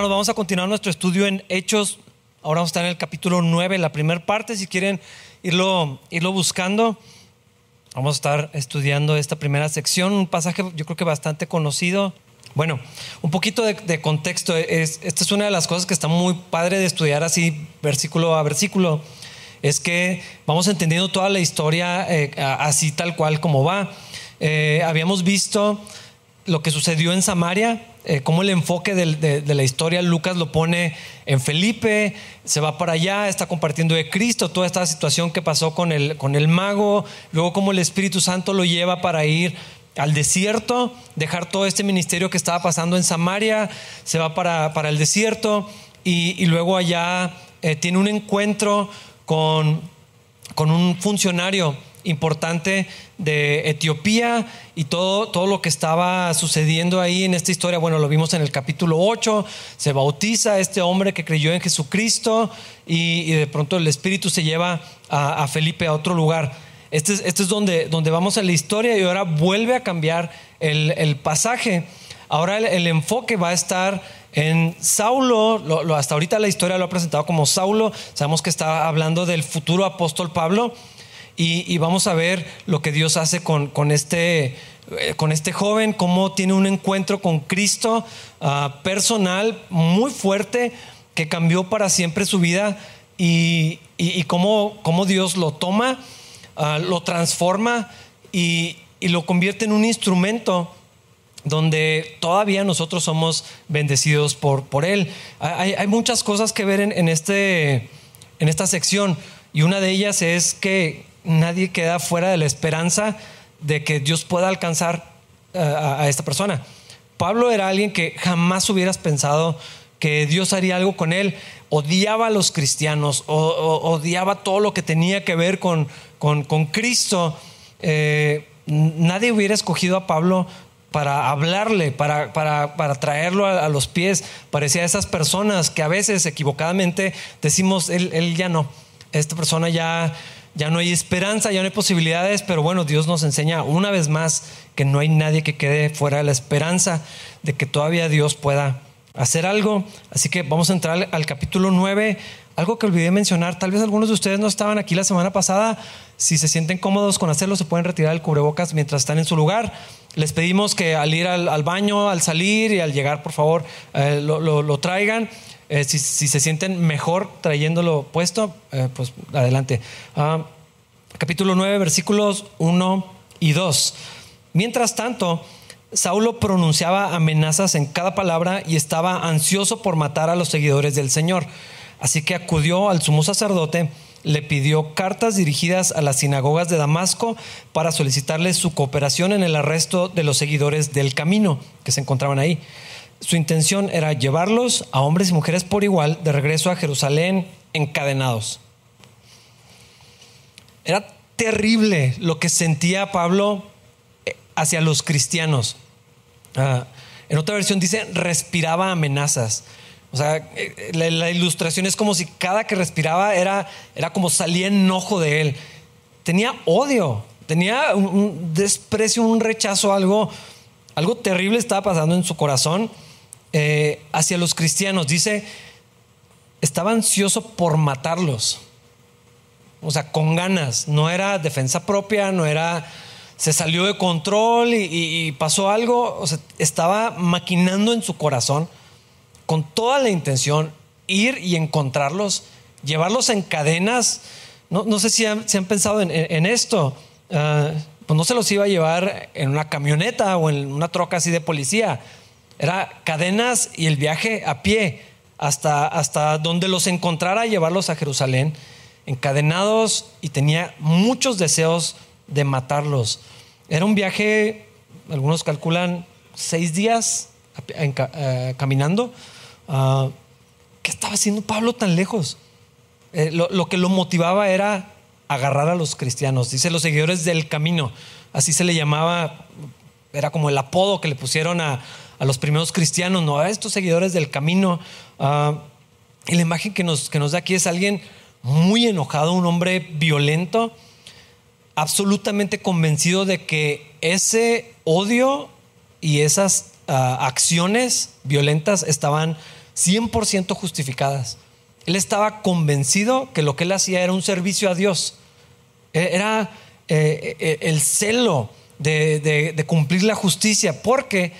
hermanos, vamos a continuar nuestro estudio en Hechos. Ahora vamos a estar en el capítulo 9, la primera parte. Si quieren irlo, irlo buscando, vamos a estar estudiando esta primera sección, un pasaje yo creo que bastante conocido. Bueno, un poquito de, contexto. Es, esta es una de las cosas que está muy padre de estudiar así, versículo a versículo. Es que vamos entendiendo toda la historia eh, así tal cual como va. Eh, habíamos visto lo que sucedió en Samaria, eh, cómo el enfoque de, la historia Lucas lo pone en Felipe, se va para allá, está compartiendo de Cristo, toda esta situación que pasó con el, mago, luego cómo el Espíritu Santo lo lleva para ir al desierto, dejar todo este ministerio que estaba pasando en Samaria, se va para, el desierto y, luego allá eh, tiene un encuentro con un funcionario importante de Etiopía y todo, todo lo que estaba sucediendo ahí en esta historia. Bueno, lo vimos en el capítulo 8, se bautiza este hombre que creyó en Jesucristo y, de pronto el Espíritu se lleva a, Felipe a otro lugar. Este es, este es donde, donde vamos a la historia y ahora vuelve a cambiar el, pasaje. Ahora el, enfoque va a estar en Saulo, lo, hasta ahorita la historia lo ha presentado como Saulo, sabemos que está hablando del futuro apóstol Pablo, y, vamos a ver lo que Dios hace con, con, este, eh, con este joven, cómo tiene un encuentro con Cristo ah, personal muy fuerte que cambió para siempre su vida y, y, cómo, cómo, Dios lo toma, ah, lo transforma y, lo convierte en un instrumento donde todavía nosotros somos bendecidos por, por Él. Hay, hay muchas cosas que ver en, en, este, en esta sección y una de ellas es que nadie queda fuera de la esperanza de que Dios pueda alcanzar eh, a, esta persona. Pablo era alguien que jamás hubieras pensado que Dios haría algo con él. Odiaba a los cristianos, odiaba todo lo que tenía que ver con, con, Cristo. Eh, nadie hubiera escogido a Pablo para hablarle, para, para, traerlo a, los pies. Parecía a esas personas que a veces equivocadamente decimos, él, él ya no, esta persona ya ya no hay esperanza, ya no hay posibilidades, pero bueno, Dios nos enseña una vez más que no hay nadie que quede fuera de la esperanza de que todavía Dios pueda hacer algo. Así que vamos a entrar al capítulo 9. Algo que olvidé mencionar, tal vez algunos de ustedes no estaban aquí la semana pasada. Si se sienten cómodos con hacerlo, se pueden retirar el cubrebocas mientras están en su lugar. Les pedimos que al ir al, baño, al salir y al llegar, por favor, eh, lo traigan. Eh, si, se sienten mejor trayéndolo puesto, eh, pues adelante. Ah, capítulo 9, versículos 1 y 2. Mientras tanto, Saulo pronunciaba amenazas en cada palabra y estaba ansioso por matar a los seguidores del Señor. Así que acudió al sumo sacerdote, le pidió cartas dirigidas a las sinagogas de Damasco para solicitarle su cooperación en el arresto de los seguidores del camino que se encontraban ahí. Su intención era llevarlos a hombres y mujeres por igual de regreso a Jerusalén encadenados. Era terrible lo que sentía Pablo eh, hacia los cristianos. Ah, en otra versión dice, respiraba amenazas. O sea, eh, la, ilustración es como si cada que respiraba era, era como salía enojo de él. Tenía odio, tenía un, desprecio, un rechazo, algo, algo terrible estaba pasando en su corazón. Eh, hacia los cristianos. Dice, estaba ansioso por matarlos. O sea, con ganas. No era defensa propia, no era, se salió de control y, pasó algo. O sea, estaba maquinando en su corazón con toda la intención ir y encontrarlos, llevarlos en cadenas. No, sé si han, pensado en, esto. Ah, pues no se los iba a llevar en una camioneta o en una troca así de policía era cadenas y el viaje a pie hasta, hasta donde los encontrara, llevarlos a Jerusalén, encadenados y tenía muchos deseos de matarlos. Era un viaje, algunos calculan, seis días eh, caminando. Ah, ¿Qué estaba haciendo Pablo tan lejos? Eh, lo, lo, que lo motivaba era agarrar a los cristianos, dice los seguidores del camino, así se le llamaba, era como el apodo que le pusieron a, a los primeros cristianos, no a estos seguidores del camino. Ah, y la imagen que nos, que nos da aquí es alguien muy enojado, un hombre violento, absolutamente convencido de que ese odio y esas ah, acciones violentas estaban 100% justificadas. Él estaba convencido que lo que él hacía era un servicio a Dios. E, era eh, eh, el celo de, cumplir la justicia, porque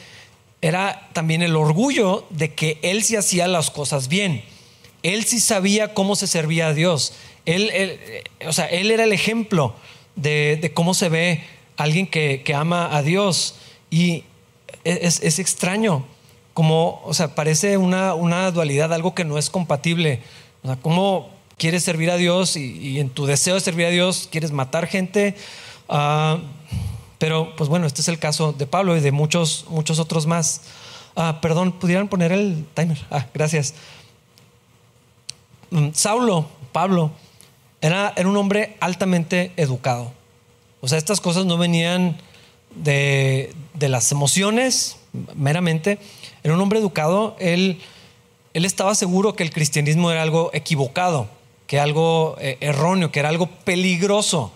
era también el orgullo de que él sí hacía las cosas bien. Él sí sabía cómo se servía a Dios. Él, eh, o sea, él era el ejemplo de, cómo se ve alguien que, ama a Dios. Y es, extraño, como, o sea, parece una, una, dualidad, algo que no es compatible. O sea, cómo quieres servir a Dios y, en tu deseo de servir a Dios quieres matar gente. Ah, pero, pues bueno, este es el caso de Pablo y de muchos, muchos otros más. Ah, perdón, ¿pudieran poner el timer? Ah, gracias. Mm, Saulo, Pablo, era, era un hombre altamente educado. O sea, estas cosas no venían de, las emociones meramente. Era un hombre educado. Él, él estaba seguro que el cristianismo era algo equivocado, que algo eh, erróneo, que era algo peligroso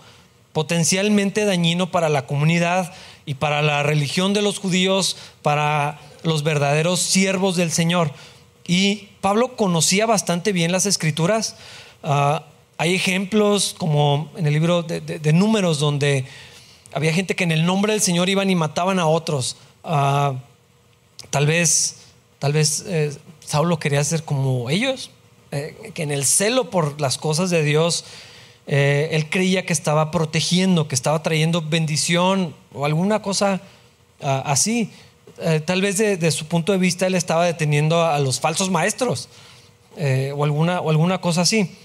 potencialmente dañino para la comunidad y para la religión de los judíos, para los verdaderos siervos del Señor. Y Pablo conocía bastante bien las escrituras. Ah, hay ejemplos como en el libro de, números donde había gente que en el nombre del Señor iban y mataban a otros. Ah, tal vez, tal vez eh, Saulo quería ser como ellos, eh, que en el celo por las cosas de Dios eh, él creía que estaba protegiendo, que estaba trayendo bendición o alguna cosa ah, así. Eh, tal vez de, su punto de vista él estaba deteniendo a, los falsos maestros eh, o, alguna, o alguna cosa así.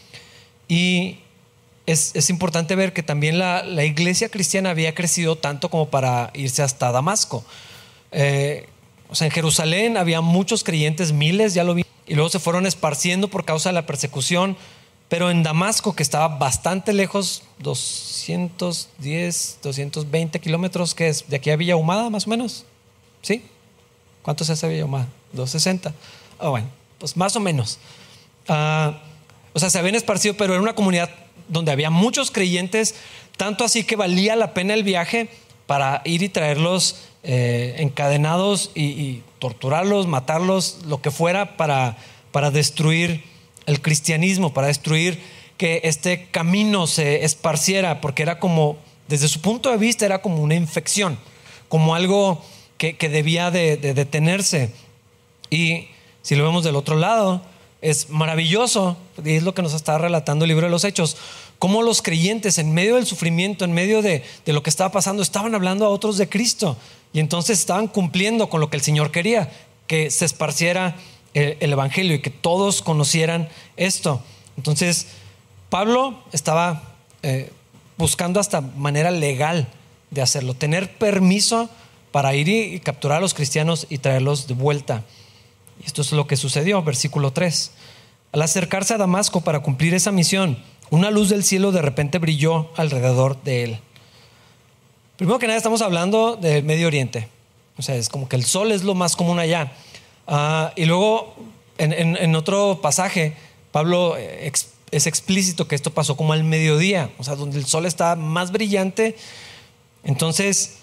Y es, importante ver que también la, iglesia cristiana había crecido tanto como para irse hasta Damasco. o sea, en Jerusalén había muchos creyentes, miles, ya lo vi, y luego se fueron esparciendo por causa de la persecución pero en Damasco, que estaba bastante lejos, 210, 220 kilómetros, que es de aquí a Villa Humada, más o menos. ¿Sí? ¿Cuánto se hace Villa Humada? 260. Ah, bueno, pues más o menos. Ah, o sea, se habían esparcido, pero era una comunidad donde había muchos creyentes, tanto así que valía la pena el viaje para ir y traerlos eh, encadenados y, torturarlos, matarlos, lo que fuera, para, para destruir el cristianismo, para destruir que este camino se esparciera, porque era como, desde su punto de vista, era como una infección, como algo que, debía de, detenerse. Y si lo vemos del otro lado, es maravilloso, y es lo que nos está relatando el libro de los Hechos, cómo los creyentes en medio del sufrimiento, en medio de, de, lo que estaba pasando, estaban hablando a otros de Cristo y entonces estaban cumpliendo con lo que el Señor quería, que se esparciera el, Evangelio y que todos conocieran esto. Entonces, Pablo estaba eh, buscando hasta manera legal de hacerlo, tener permiso para ir y, capturar a los cristianos y traerlos de vuelta. Y esto es lo que sucedió, versículo 3. Al acercarse a Damasco para cumplir esa misión, una luz del cielo de repente brilló alrededor de él. Primero que nada estamos hablando del Medio Oriente. O sea, es como que el sol es lo más común allá. Ah, y luego, en, otro pasaje, Pablo eh, es explícito que esto pasó como al mediodía, o sea, donde el sol está más brillante. Entonces,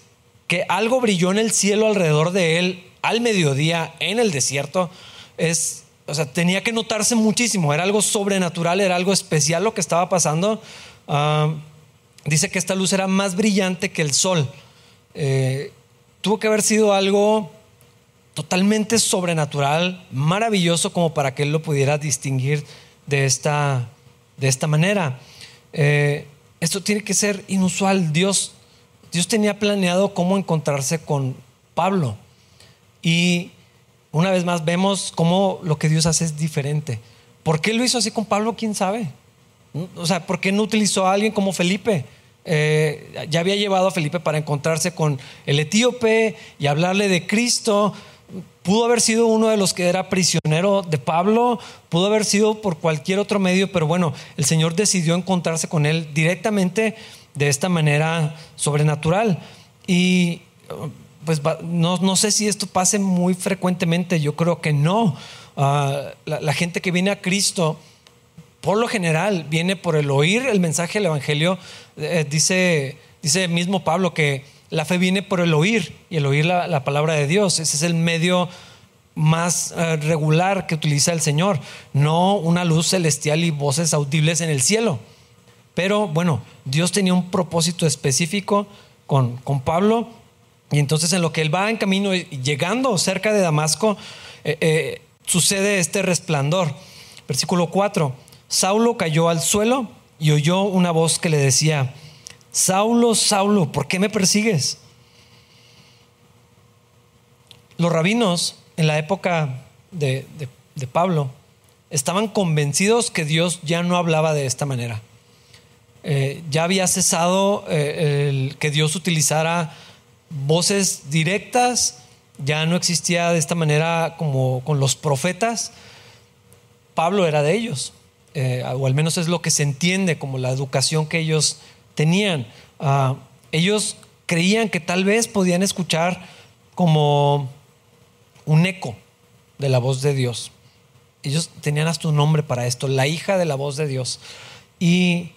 que algo brilló en el cielo alrededor de él al mediodía en el desierto, es, o sea, tenía que notarse muchísimo, era algo sobrenatural, era algo especial lo que estaba pasando. Ah, dice que esta luz era más brillante que el sol. Eh, tuvo que haber sido algo totalmente sobrenatural, maravilloso como para que él lo pudiera distinguir de esta, de esta manera. Eh, esto tiene que ser inusual. Dios, Dios tenía planeado cómo encontrarse con Pablo. Y una vez más vemos cómo lo que Dios hace es diferente. ¿Por qué lo hizo así con Pablo? ¿Quién sabe? O sea, ¿por qué no utilizó a alguien como Felipe? Eh, ya había llevado a Felipe para encontrarse con el etíope y hablarle de Cristo. Pudo haber sido uno de los que era prisionero de Pablo, pudo haber sido por cualquier otro medio, pero bueno, el Señor decidió encontrarse con él directamente de esta manera sobrenatural. Y pues no, sé si esto pase muy frecuentemente, yo creo que no. Ah, la, gente que viene a Cristo, por lo general, viene por el oír el mensaje del Evangelio. Eh, dice, dice mismo Pablo que la fe viene por el oír y el oír la, palabra de Dios. Ese es el medio más eh, regular que utiliza el Señor, no una luz celestial y voces audibles en el cielo. Pero bueno, Dios tenía un propósito específico con, con Pablo y entonces en lo que él va en camino, llegando cerca de Damasco, eh, eh, sucede este resplandor. Versículo 4, Saulo cayó al suelo y oyó una voz que le decía, Saulo, Saulo, ¿por qué me persigues? Los rabinos en la época de, Pablo estaban convencidos que Dios ya no hablaba de esta manera. Eh, ya había cesado el que Dios utilizara voces directas, ya no existía de esta manera como con los profetas. Pablo era de ellos, eh, o al menos es lo que se entiende como la educación que ellos tenían. Ah, ellos creían que tal vez podían escuchar como un eco de la voz de Dios. Ellos tenían hasta un nombre para esto, la hija de la voz de Dios. Y,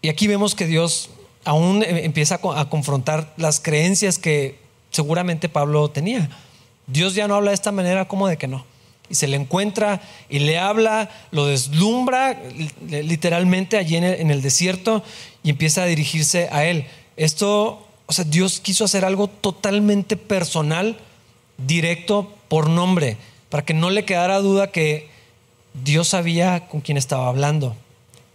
y aquí vemos que Dios aún eh, empieza a confrontar las creencias que seguramente Pablo tenía. Dios ya no habla de esta manera como de que no. Y se le encuentra y le habla, lo deslumbra literalmente allí en el desierto y empieza a dirigirse a él. Esto, o sea, Dios quiso hacer algo totalmente personal, directo, por nombre, para que no le quedara duda que Dios sabía con quién estaba hablando.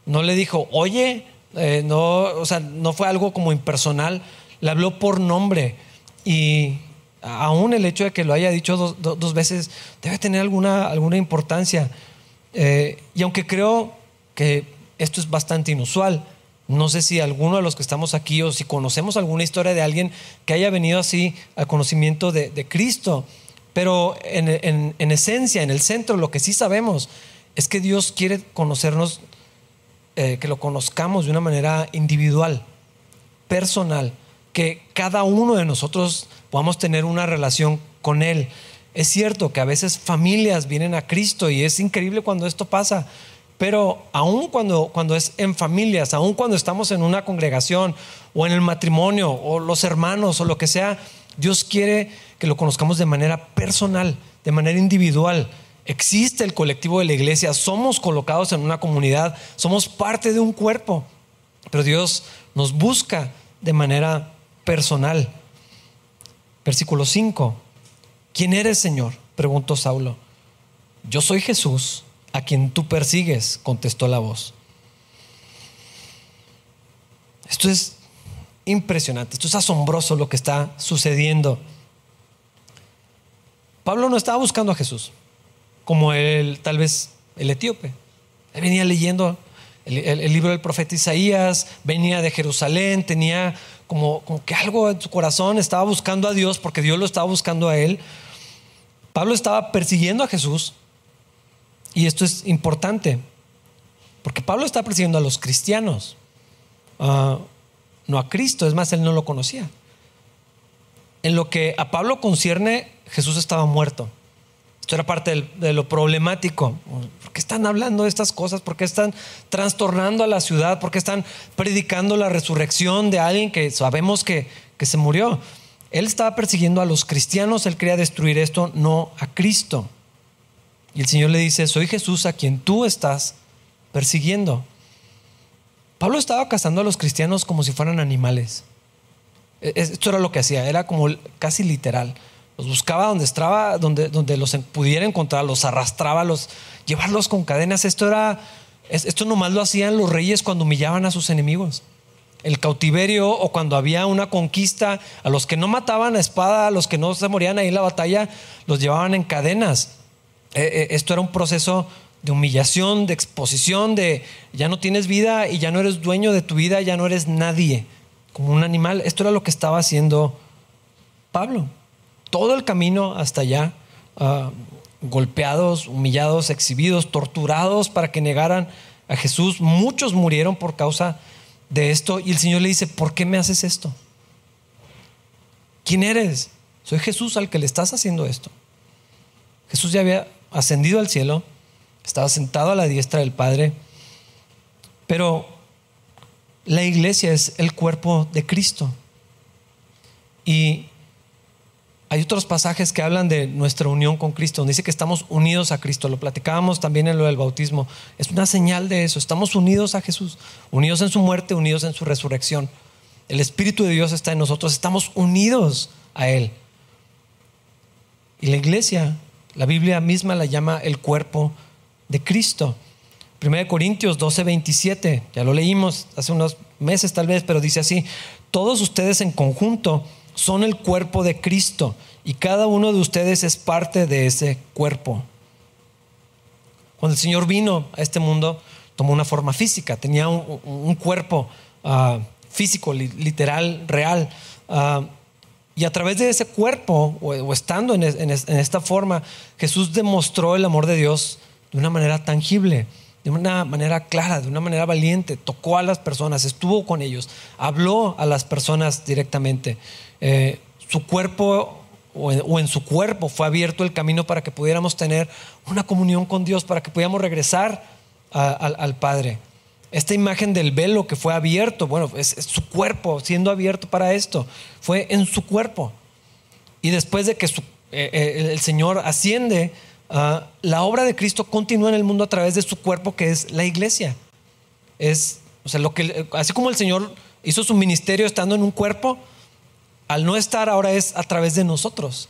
No le dijo, oye, eh, no, o sea, no fue algo como impersonal, le habló por nombre y aún el hecho de que lo haya dicho dos, veces debe tener alguna, alguna importancia. Eh, y aunque creo que esto es bastante inusual, no sé si alguno de los que estamos aquí o si conocemos alguna historia de alguien que haya venido así al conocimiento de, Cristo, pero en, en, esencia, en el centro, lo que sí sabemos es que Dios quiere conocernos eh, que lo conozcamos de una manera individual, personal, que cada uno de nosotros podamos tener una relación con Él. Es cierto que a veces familias vienen a Cristo y es increíble cuando esto pasa, pero aún cuando, cuando es en familias, aún cuando estamos en una congregación o en el matrimonio o los hermanos o lo que sea, Dios quiere que lo conozcamos de manera personal, de manera individual existe el colectivo de la iglesia, somos colocados en una comunidad, somos parte de un cuerpo, pero Dios nos busca de manera personal. Versículo 5. ¿Quién eres, Señor? preguntó Saulo. Yo soy Jesús, a quien tú persigues, contestó la voz. Esto es impresionante, esto es asombroso lo que está sucediendo. Pablo no estaba buscando a Jesús como el, tal vez el etíope. Él venía leyendo el, libro del profeta Isaías, venía de Jerusalén, tenía como, como que algo en su corazón, estaba buscando a Dios porque Dios lo estaba buscando a él. Pablo estaba persiguiendo a Jesús y esto es importante porque Pablo estaba persiguiendo a los cristianos, ah, no a Cristo, es más, él no lo conocía. En lo que a Pablo concierne, Jesús estaba muerto. Esto era parte de lo problemático. ¿Por qué están hablando de estas cosas? ¿Por qué están trastornando a la ciudad? ¿Por qué están predicando la resurrección de alguien que sabemos que, que se murió? Él estaba persiguiendo a los cristianos, él quería destruir esto, no a Cristo. Y el Señor le dice, soy Jesús a quien tú estás persiguiendo. Pablo estaba cazando a los cristianos como si fueran animales. E, esto era lo que hacía, era como casi literal. Los buscaba donde donde, donde los pudiera encontrar, los arrastraba, los llevarlos con cadenas. Esto era, esto nomás lo hacían los reyes cuando humillaban a sus enemigos. El cautiverio o cuando había una conquista, a los que no mataban a espada, a los que no se morían ahí en la batalla, los llevaban en cadenas. Eh, eh, esto era un proceso de humillación, de exposición, de ya no tienes vida y ya no eres dueño de tu vida, ya no eres nadie, como un animal. Esto era lo que estaba haciendo Pablo todo el camino hasta allá, ah, golpeados, humillados, exhibidos, torturados para que negaran a Jesús. Muchos murieron por causa de esto y el Señor le dice, ¿por qué me haces esto? ¿Quién eres? Soy Jesús al que le estás haciendo esto. Jesús ya había ascendido al cielo, estaba sentado a la diestra del Padre, pero la iglesia es el cuerpo de Cristo. Y hay otros pasajes que hablan de nuestra unión con Cristo, donde dice que estamos unidos a Cristo. Lo platicábamos también en lo del bautismo. Es una señal de eso. Estamos unidos a Jesús, unidos en su muerte, unidos en su resurrección. El Espíritu de Dios está en nosotros, estamos unidos a Él. Y la iglesia, la Biblia misma la llama el cuerpo de Cristo. 1 Corintios 12, 27, ya lo leímos hace unos meses tal vez, pero dice así, todos ustedes en conjunto son el cuerpo de Cristo y cada uno de ustedes es parte de ese cuerpo. Cuando el Señor vino a este mundo, tomó una forma física, tenía un, cuerpo ah, físico, literal, real. Ah, y a través de ese cuerpo, o, estando en, esta forma, Jesús demostró el amor de Dios de una manera tangible, de una manera clara, de una manera valiente. Tocó a las personas, estuvo con ellos, habló a las personas directamente. Eh, su cuerpo o en, su cuerpo fue abierto el camino para que pudiéramos tener una comunión con Dios, para que pudiéramos regresar al Padre. Esta imagen del velo que fue abierto, bueno, es, su cuerpo siendo abierto para esto, fue en su cuerpo. Y después de que eh, eh, el Señor asciende, ah, la obra de Cristo continúa en el mundo a través de su cuerpo, que es la iglesia. Es, o sea, lo que, así como el Señor hizo su ministerio estando en un cuerpo, al no estar ahora es a través de nosotros.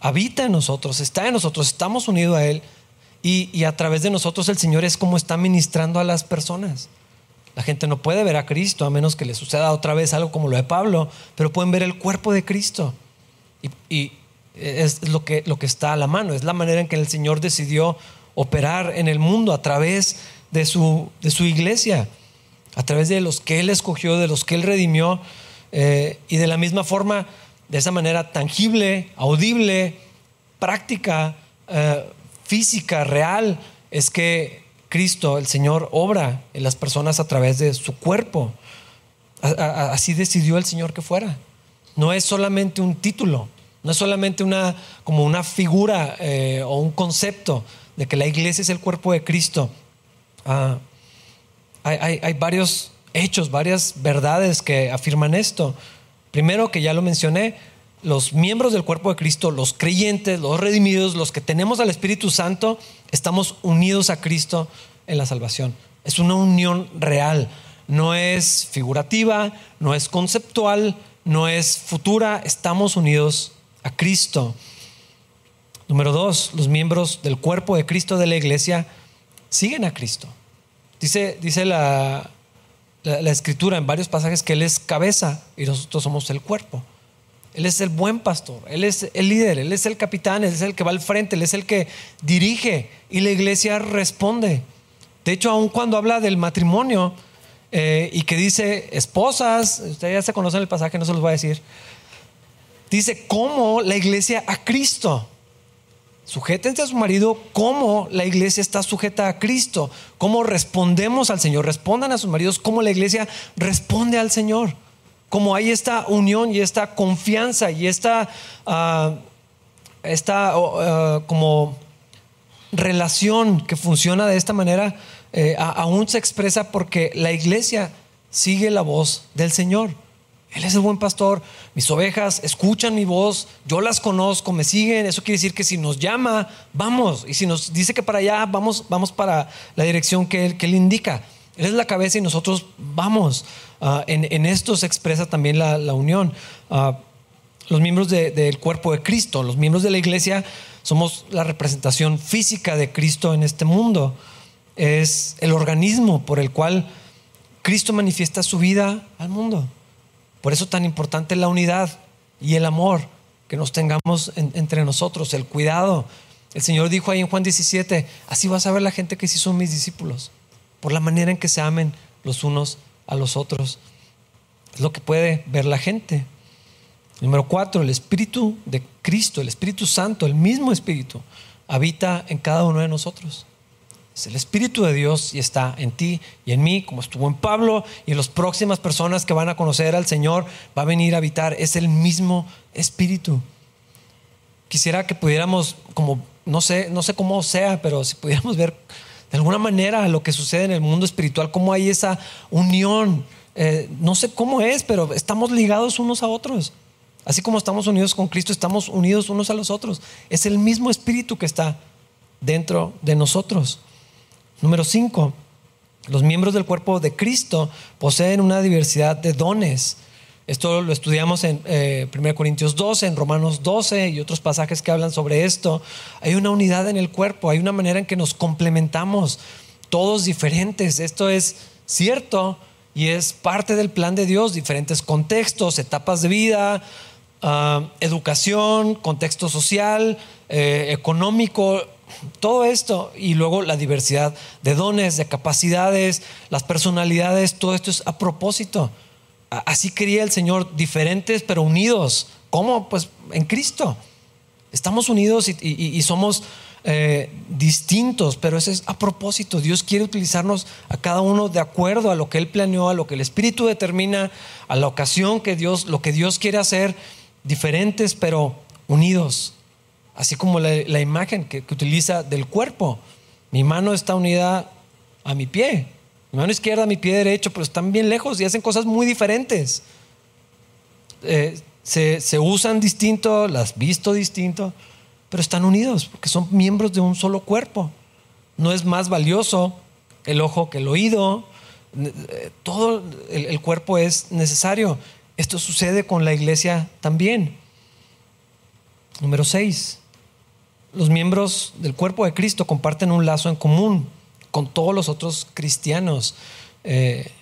Habita en nosotros, está en nosotros, estamos unidos a Él y, a través de nosotros el Señor es como está ministrando a las personas. La gente no puede ver a Cristo a menos que le suceda otra vez algo como lo de Pablo, pero pueden ver el cuerpo de Cristo. Y, es lo que, lo que está a la mano, es la manera en que el Señor decidió operar en el mundo a través de su, de su iglesia, a través de los que Él escogió, de los que Él redimió eh, y de la misma forma, de esa manera tangible, audible, práctica, eh, física, real, es que Cristo, el Señor, obra en las personas a través de su cuerpo. así decidió el Señor que fuera. No es solamente un título, no es solamente una, como una figura eh, o un concepto de que la iglesia es el cuerpo de Cristo. Ah, hay, hay, varios hechos, varias verdades que afirman esto. Primero, que ya lo mencioné, los miembros del cuerpo de Cristo, los creyentes, los redimidos, los que tenemos al Espíritu Santo, estamos unidos a Cristo en la salvación. Es una unión real, no es figurativa, no es conceptual, no es futura, estamos unidos a Cristo. Número dos, los miembros del cuerpo de Cristo de la iglesia siguen a Cristo. Dice, dice la, la, escritura en varios pasajes que Él es cabeza y nosotros somos el cuerpo. Él es el buen pastor, Él es el líder, Él es el capitán, Él es el que va al frente, Él es el que dirige y la iglesia responde. De hecho, aun cuando habla del matrimonio eh, y que dice esposas, ustedes ya se conocen el pasaje, no se los voy a decir, dice cómo la iglesia a Cristo. Sujétense a su marido como la iglesia está sujeta a Cristo, cómo respondemos al Señor. Respondan a sus maridos como la iglesia responde al Señor. Como hay esta unión y esta confianza y esta, uh, esta uh, como relación que funciona de esta manera, eh, aún se expresa porque la iglesia sigue la voz del Señor. Él es el buen pastor. Mis ovejas escuchan mi voz, yo las conozco, me siguen. Eso quiere decir que si nos llama, vamos. Y si nos dice que para allá, vamos, vamos para la dirección que Él, que él indica. Él es la cabeza y nosotros vamos. Ah, en, esto se expresa también la, unión. Ah, los miembros del cuerpo de Cristo, los miembros de la iglesia, somos la representación física de Cristo en este mundo. Es el organismo por el cual Cristo manifiesta su vida al mundo. Por eso tan importante la unidad y el amor que nos tengamos entre nosotros, el cuidado. El Señor dijo ahí en Juan 17, así vas a ver la gente que sí son mis discípulos, por la manera en que se amen los unos a los otros. Es lo que puede ver la gente. Número cuatro, el Espíritu de Cristo, el Espíritu Santo, el mismo Espíritu, habita en cada uno de nosotros. Es el Espíritu de Dios y está en ti y en mí, como estuvo en Pablo y en las próximas personas que van a conocer al Señor, va a venir a habitar. Es el mismo Espíritu. Quisiera que pudiéramos, como no sé, no sé cómo sea, pero si pudiéramos ver de alguna manera lo que sucede en el mundo espiritual, cómo hay esa unión. Eh, no sé cómo es, pero estamos ligados unos a otros. Así como estamos unidos con Cristo, estamos unidos unos a los otros. Es el mismo espíritu que está dentro de nosotros. Número 5. Los miembros del cuerpo de Cristo poseen una diversidad de dones. Esto lo estudiamos en 1 eh, Corintios 12, en Romanos 12 y otros pasajes que hablan sobre esto. Hay una unidad en el cuerpo, hay una manera en que nos complementamos, todos diferentes. Esto es cierto y es parte del plan de Dios, diferentes contextos, etapas de vida, ah, educación, contexto social, eh, económico, todo esto y luego la diversidad de dones, de capacidades, las personalidades, todo esto es a propósito. Así quería el Señor, diferentes pero unidos. ¿Cómo? Pues en Cristo. Estamos unidos y, somos eh, distintos, pero eso es a propósito. Dios quiere utilizarnos a cada uno de acuerdo a lo que Él planeó, a lo que el Espíritu determina, a la ocasión que Dios, lo que Dios quiere hacer, diferentes pero unidos así como la, imagen que, utiliza del cuerpo. Mi mano está unida a mi pie, mi mano izquierda mi pie derecho, pero están bien lejos y hacen cosas muy diferentes. Eh, se, se, usan distinto, las visto distinto, pero están unidos porque son miembros de un solo cuerpo. No es más valioso el ojo que el oído, eh, todo el cuerpo es necesario. Esto sucede con la iglesia también. Número 6 los miembros del cuerpo de Cristo comparten un lazo en común con todos los otros cristianos. Eh,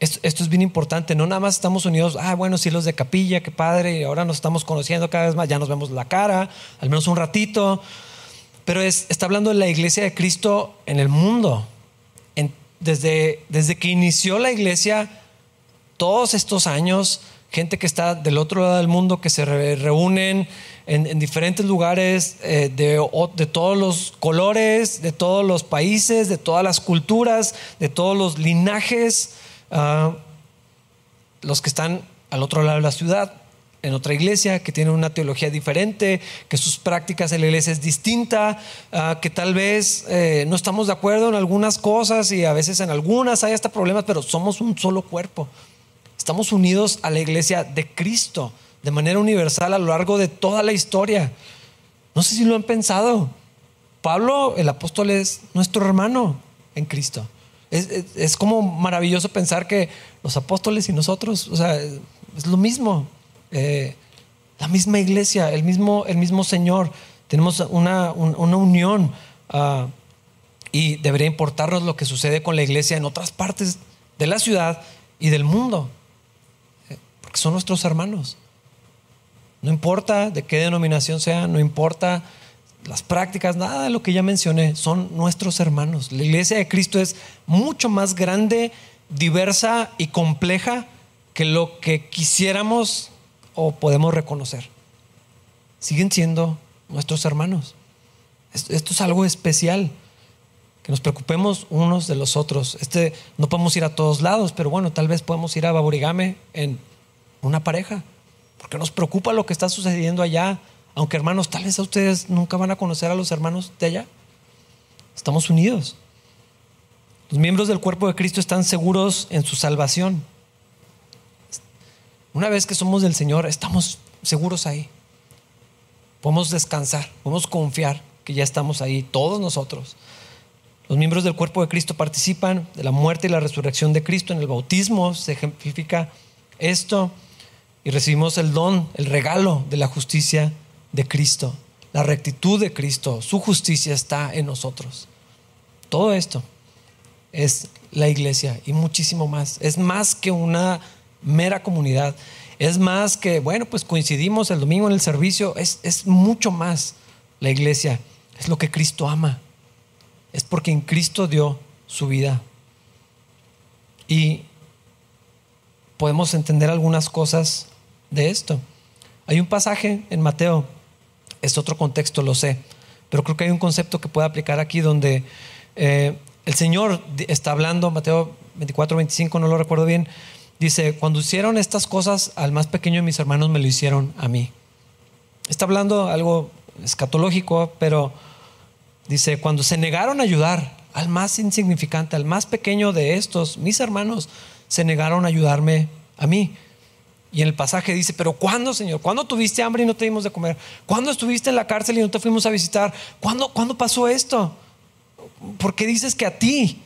esto, es bien importante, no nada más estamos unidos, ah, bueno, sí, los de capilla, qué padre, y ahora nos estamos conociendo cada vez más, ya nos vemos la cara, al menos un ratito, pero es, está hablando de la iglesia de Cristo en el mundo. desde, desde que inició la iglesia, todos estos años, gente que está del otro lado del mundo, que se reúnen en, diferentes lugares eh, de, todos los colores, de todos los países, de todas las culturas, de todos los linajes, ah, los que están al otro lado de la ciudad, en otra iglesia, que tienen una teología diferente, que sus prácticas en la iglesia es distinta, ah, que tal vez eh, no estamos de acuerdo en algunas cosas y a veces en algunas hay hasta problemas, pero somos un solo cuerpo. Estamos unidos a la iglesia de Cristo de manera universal a lo largo de toda la historia. No sé si lo han pensado. Pablo, el apóstol, es nuestro hermano en Cristo. Es, como maravilloso pensar que los apóstoles y nosotros, o sea, es lo mismo. Eh, la misma iglesia, el mismo, el mismo Señor. Tenemos una, unión ah, y debería importarnos lo que sucede con la iglesia en otras partes de la ciudad y del mundo porque son nuestros hermanos. No importa de qué denominación sea, no importa las prácticas, nada de lo que ya mencioné, son nuestros hermanos. La iglesia de Cristo es mucho más grande, diversa y compleja que lo que quisiéramos o podemos reconocer. Siguen siendo nuestros hermanos. Esto es algo especial, que nos preocupemos unos de los otros. Este, no podemos ir a todos lados, pero bueno, tal vez podemos ir a Baborigame en una pareja, porque nos preocupa lo que está sucediendo allá. Aunque hermanos, tal vez a ustedes nunca van a conocer a los hermanos de allá. Estamos unidos. Los miembros del cuerpo de Cristo están seguros en su salvación. Una vez que somos del Señor, estamos seguros ahí. Podemos descansar, podemos confiar que ya estamos ahí, todos nosotros. Los miembros del cuerpo de Cristo participan de la muerte y la resurrección de Cristo. En el bautismo se ejemplifica esto y recibimos el don, el regalo de la justicia de Cristo, la rectitud de Cristo, su justicia está en nosotros. Todo esto es la iglesia y muchísimo más. Es más que una mera comunidad. Es más que, bueno, pues coincidimos el domingo en el servicio. Es, es mucho más la iglesia. Es lo que Cristo ama. Es porque en Cristo dio su vida. Y podemos entender algunas cosas de esto. Hay un pasaje en Mateo, es otro contexto, lo sé, pero creo que hay un concepto que puede aplicar aquí donde eh, el Señor está hablando, Mateo 24, 25, no lo recuerdo bien, dice, cuando hicieron estas cosas al más pequeño de mis hermanos me lo hicieron a mí. Está hablando algo escatológico, pero dice, cuando se negaron a ayudar al más insignificante, al más pequeño de estos, mis hermanos, se negaron a ayudarme a mí. Y en el pasaje dice, pero ¿cuándo, Señor? ¿Cuándo tuviste hambre y no te dimos de comer? ¿Cuándo estuviste en la cárcel y no te fuimos a visitar? ¿Cuándo, ¿cuándo pasó esto? ¿Por qué dices que a ti?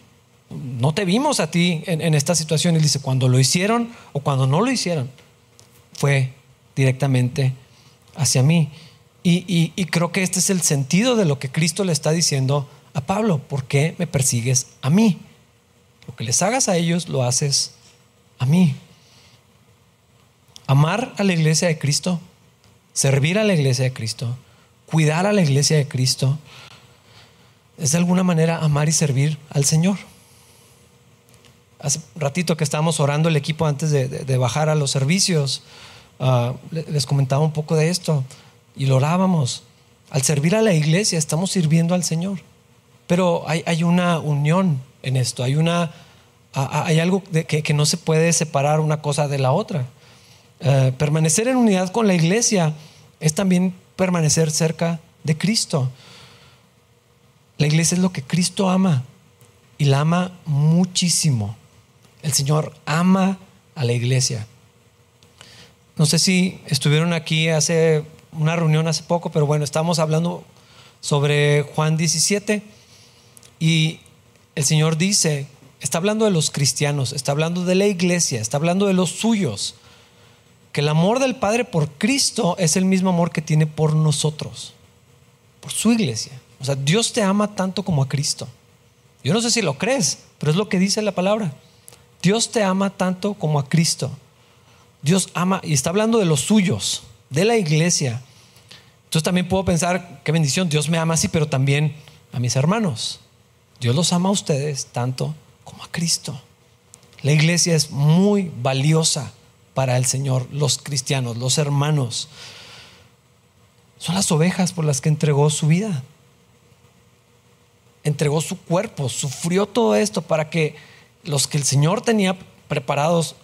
No te vimos a ti en, esta situación. Y dice, cuando lo hicieron o cuando no lo hicieron, fue directamente hacia mí. Y, y, creo que este es el sentido de lo que Cristo le está diciendo a Pablo. ¿Por qué me persigues a mí? Lo que les hagas a ellos, lo haces a mí. Amar a la iglesia de Cristo, servir a la iglesia de Cristo, cuidar a la iglesia de Cristo, es de alguna manera amar y servir al Señor. Hace ratito que estábamos orando el equipo antes de, bajar a los servicios, ah, les comentaba un poco de esto y lo orábamos. Al servir a la iglesia estamos sirviendo al Señor, pero hay, una unión en esto, hay, una, hay algo que no se puede separar una cosa de la otra. Eh, permanecer en unidad con la iglesia es también permanecer cerca de Cristo. La iglesia es lo que Cristo ama y la ama muchísimo. El Señor ama a la iglesia. No sé si estuvieron aquí hace una reunión hace poco, pero bueno, estamos hablando sobre Juan 17 y el Señor dice, está hablando de los cristianos, está hablando de la iglesia, está hablando de los suyos que el amor del Padre por Cristo es el mismo amor que tiene por nosotros, por su iglesia. O sea, Dios te ama tanto como a Cristo. Yo no sé si lo crees, pero es lo que dice la palabra. Dios te ama tanto como a Cristo. Dios ama, y está hablando de los suyos, de la iglesia. Entonces también puedo pensar, qué bendición, Dios me ama así, pero también a mis hermanos. Dios los ama a ustedes tanto como a Cristo. La iglesia es muy valiosa para el Señor, los cristianos, los hermanos. Son las ovejas por las que entregó su vida. Entregó su cuerpo, sufrió todo esto para que los que el Señor tenía preparados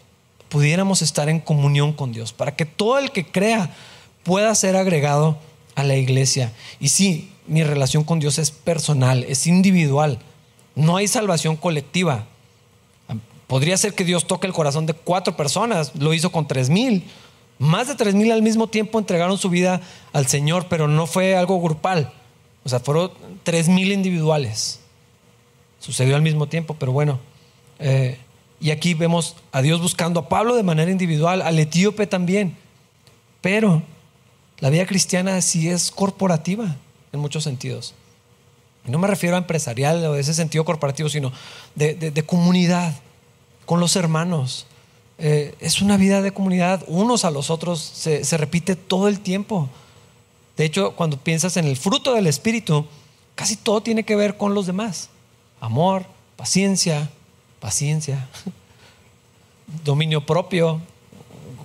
pudiéramos estar en comunión con Dios, para que todo el que crea pueda ser agregado a la iglesia. Y sí, mi relación con Dios es personal, es individual. No hay salvación colectiva. Podría ser que Dios toque el corazón de cuatro personas, lo hizo con tres mil. Más de tres mil al mismo tiempo entregaron su vida al Señor, pero no fue algo grupal. O sea, fueron tres mil individuales. Sucedió al mismo tiempo, pero bueno. Eh, y aquí vemos a Dios buscando a Pablo de manera individual, al etíope también. Pero la vida cristiana sí es corporativa en muchos sentidos. no me refiero a empresarial o de ese sentido corporativo, sino de comunidad con los hermanos. Eh, es una vida de comunidad, unos a los otros, se, se repite todo el tiempo. De hecho, cuando piensas en el fruto del Espíritu, casi todo tiene que ver con los demás. Amor, paciencia, paciencia, dominio propio.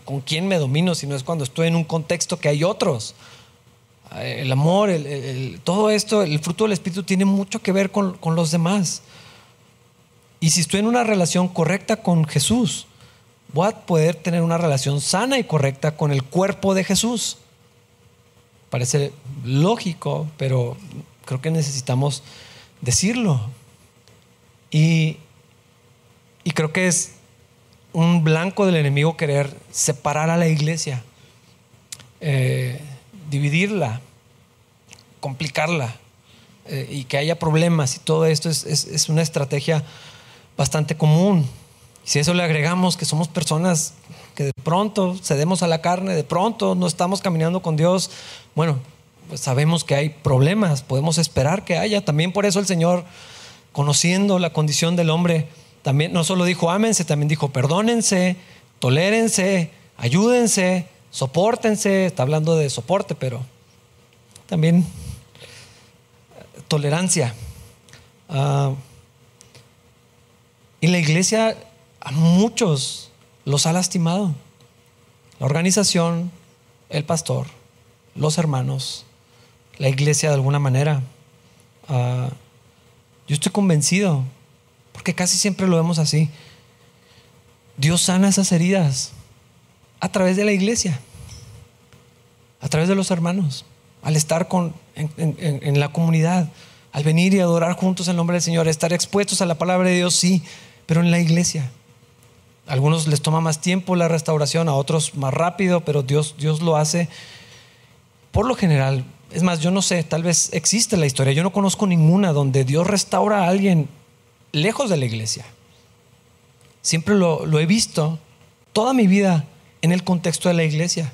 ¿Con quién me domino si no es cuando estoy en un contexto que hay otros? Eh, el amor, todo esto, el fruto del Espíritu tiene mucho que ver con, con los demás. Y si estoy en una relación correcta con Jesús, voy a poder tener una relación sana y correcta con el cuerpo de Jesús. Parece lógico, pero creo que necesitamos decirlo. Y, y creo que es un blanco del enemigo querer separar a la iglesia, eh, dividirla, complicarla eh, y que haya problemas y todo esto es, es una estrategia bastante común. Si eso le agregamos que somos personas que de pronto cedemos a la carne, de pronto no estamos caminando con Dios, bueno, pues sabemos que hay problemas, podemos esperar que haya. También por eso el Señor, conociendo la condición del hombre, también no solo dijo ámense, también dijo perdónense, tolérense, ayúdense, soportense. Está hablando de soporte, pero también tolerancia. Ah, y la iglesia a muchos los ha lastimado. La organización, el pastor, los hermanos, la iglesia de alguna manera. Ah, yo estoy convencido, porque casi siempre lo vemos así. Dios sana esas heridas a través de la iglesia, a través de los hermanos, al estar con, en la comunidad, al venir y adorar juntos el nombre del Señor, estar expuestos a la palabra de Dios, sí, pero en la iglesia. A algunos les toma más tiempo la restauración, a otros más rápido, pero Dios, Dios lo hace. Por lo general, es más, yo no sé, tal vez existe la historia, yo no conozco ninguna donde Dios restaura a alguien lejos de la iglesia. Siempre lo, lo he visto toda mi vida en el contexto de la iglesia.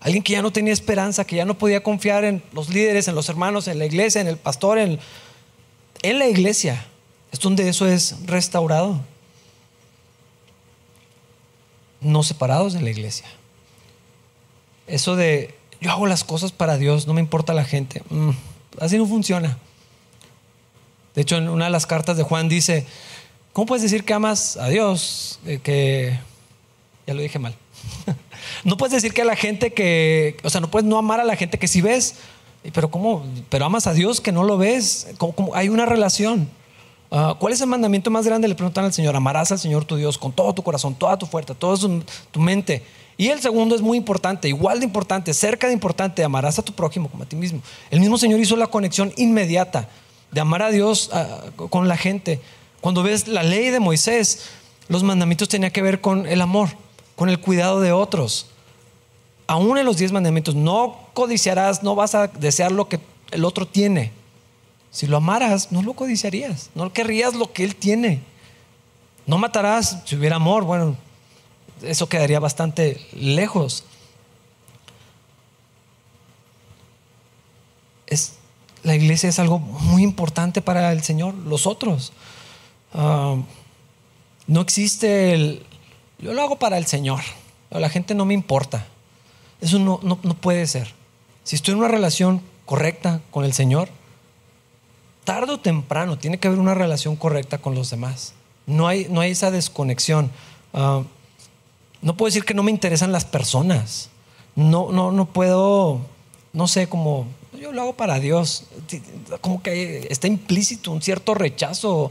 Alguien que ya no tenía esperanza, que ya no podía confiar en los líderes, en los hermanos, en la iglesia, en el pastor, en, en la iglesia. Es donde eso es restaurado. No separados de la iglesia. Eso de yo hago las cosas para Dios, no me importa la gente. Mm, así no funciona. De hecho, en una de las cartas de Juan dice, ¿cómo puedes decir que amas a Dios? Eh, que ya lo dije mal. no puedes decir que a la gente que, o sea, no puedes no amar a la gente que sí ves, pero ¿cómo? Pero amas a Dios que no lo ves. ¿Cómo, Hay una relación. Ah, ¿Cuál es el mandamiento más grande? Le preguntan al Señor. Amarás al Señor tu Dios con todo tu corazón, toda tu fuerza, toda tu mente. Y el segundo es muy importante, igual de importante, cerca de importante, amarás a tu prójimo como a ti mismo. El mismo Señor hizo la conexión inmediata de amar a Dios ah, con la gente. Cuando ves la ley de Moisés, los mandamientos tenían que ver con el amor con el cuidado de otros. Aún en los diez mandamientos, no codiciarás, no vas a desear lo que el otro tiene. Si lo amaras, no lo codiciarías, no querrías lo que él tiene. No matarás, si hubiera amor, bueno, eso quedaría bastante lejos. Es, la iglesia es algo muy importante para el Señor, los otros. Ah, no existe el, yo lo hago para el Señor. La gente no me importa. Eso no, no, puede ser. Si estoy en una relación correcta con el Señor, tarde o temprano tiene que haber una relación correcta con los demás. No hay, no hay esa desconexión. Ah, no puedo decir que no me interesan las personas. No, no, no puedo, no sé, como yo lo hago para Dios. Como que está implícito un cierto rechazo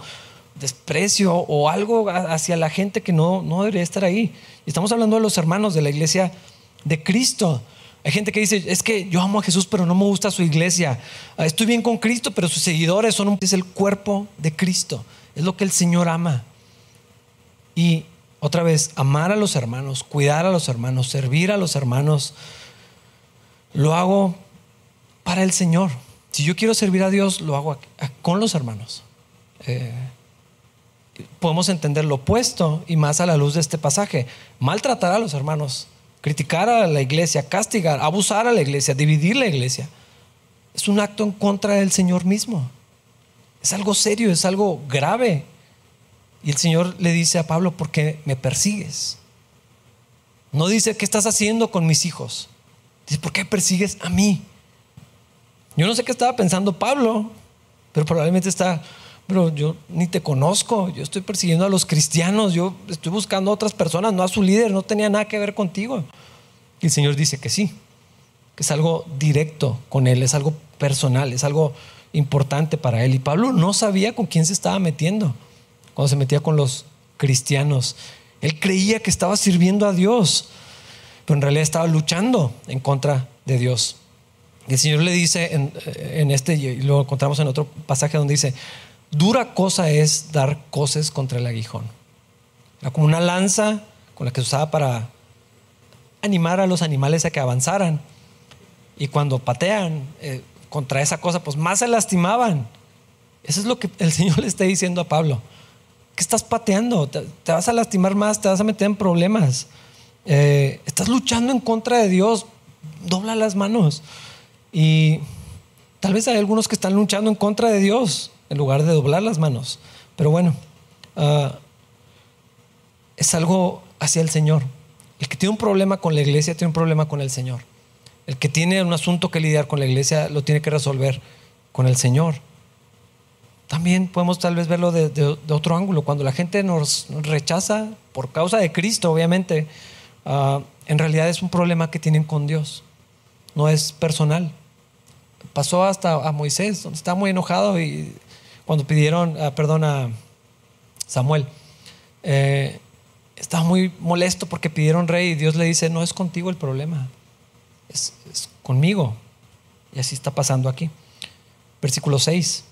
desprecio o algo hacia la gente que no, no debería estar ahí. Y estamos hablando de los hermanos de la iglesia de Cristo. Hay gente que dice, es que yo amo a Jesús, pero no me gusta su iglesia. Estoy bien con Cristo, pero sus seguidores son es el cuerpo de Cristo. Es lo que el Señor ama. Y otra vez, amar a los hermanos, cuidar a los hermanos, servir a los hermanos, lo hago para el Señor. Si yo quiero servir a Dios, lo hago con los hermanos. Eh, podemos entender lo opuesto y más a la luz de este pasaje. Maltratar a los hermanos, criticar a la iglesia, castigar, abusar a la iglesia, dividir la iglesia. Es un acto en contra del Señor mismo. Es algo serio, es algo grave. Y el Señor le dice a Pablo, ¿por qué me persigues? No dice, ¿qué estás haciendo con mis hijos? Dice, ¿por qué persigues a mí? Yo no sé qué estaba pensando Pablo, pero probablemente está pero yo ni te conozco, yo estoy persiguiendo a los cristianos, yo estoy buscando a otras personas, no a su líder, no tenía nada que ver contigo. Y el Señor dice que sí, que es algo directo con Él, es algo personal, es algo importante para Él. Y Pablo no sabía con quién se estaba metiendo cuando se metía con los cristianos. Él creía que estaba sirviendo a Dios, pero en realidad estaba luchando en contra de Dios. Y el Señor le dice en, en este, y lo encontramos en otro pasaje donde dice, Dura cosa es dar cosas contra el aguijón. Era como una lanza con la que se usaba para animar a los animales a que avanzaran. Y cuando patean eh, contra esa cosa, pues más se lastimaban. Eso es lo que el Señor le está diciendo a Pablo. ¿Qué estás pateando? Te, vas a lastimar más, te vas a meter en problemas. Eh, estás luchando en contra de Dios. Dobla las manos. Y tal vez hay algunos que están luchando en contra de Dios en lugar de doblar las manos. Pero bueno, ah, es algo hacia el Señor. El que tiene un problema con la iglesia tiene un problema con el Señor. El que tiene un asunto que lidiar con la iglesia lo tiene que resolver con el Señor. También podemos tal vez verlo de, otro ángulo. Cuando la gente nos rechaza por causa de Cristo, obviamente, ah, en realidad es un problema que tienen con Dios. No es personal. Pasó hasta a Moisés, donde está muy enojado y cuando pidieron ah, perdón a Samuel, eh, estaba muy molesto porque pidieron rey y Dios le dice, no es contigo el problema, es, es conmigo. Y así está pasando aquí. Versículo 6.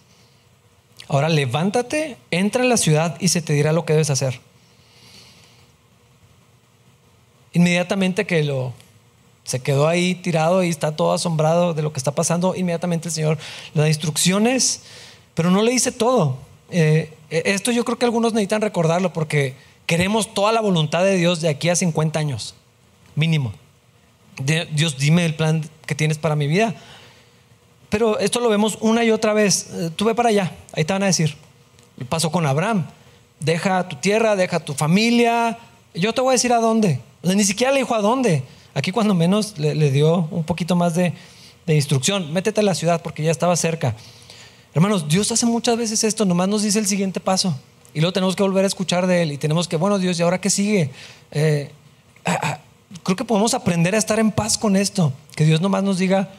Ahora levántate, entra en la ciudad y se te dirá lo que debes hacer. Inmediatamente que lo se quedó ahí tirado y está todo asombrado de lo que está pasando, inmediatamente el Señor le da instrucciones, pero no le dice todo. Eh, esto yo creo que algunos necesitan recordarlo porque queremos toda la voluntad de Dios de aquí a 50 años, mínimo. Dios, dime el plan que tienes para mi vida. Pero esto lo vemos una y otra vez. Eh, tú ve para allá, ahí te van a decir. Pasó con Abraham. Deja tu tierra, deja tu familia. Yo te voy a decir a dónde. ni siquiera le dijo a dónde. Aquí cuando menos le, dio un poquito más de, de, instrucción. Métete a la ciudad porque ya estaba cerca. Hermanos, Dios hace muchas veces esto. Nomás nos dice el siguiente paso. Y luego tenemos que volver a escuchar de Él. Y tenemos que, bueno, Dios, ¿y ahora qué sigue? Eh, creo que podemos aprender a estar en paz con esto. Que Dios nomás nos diga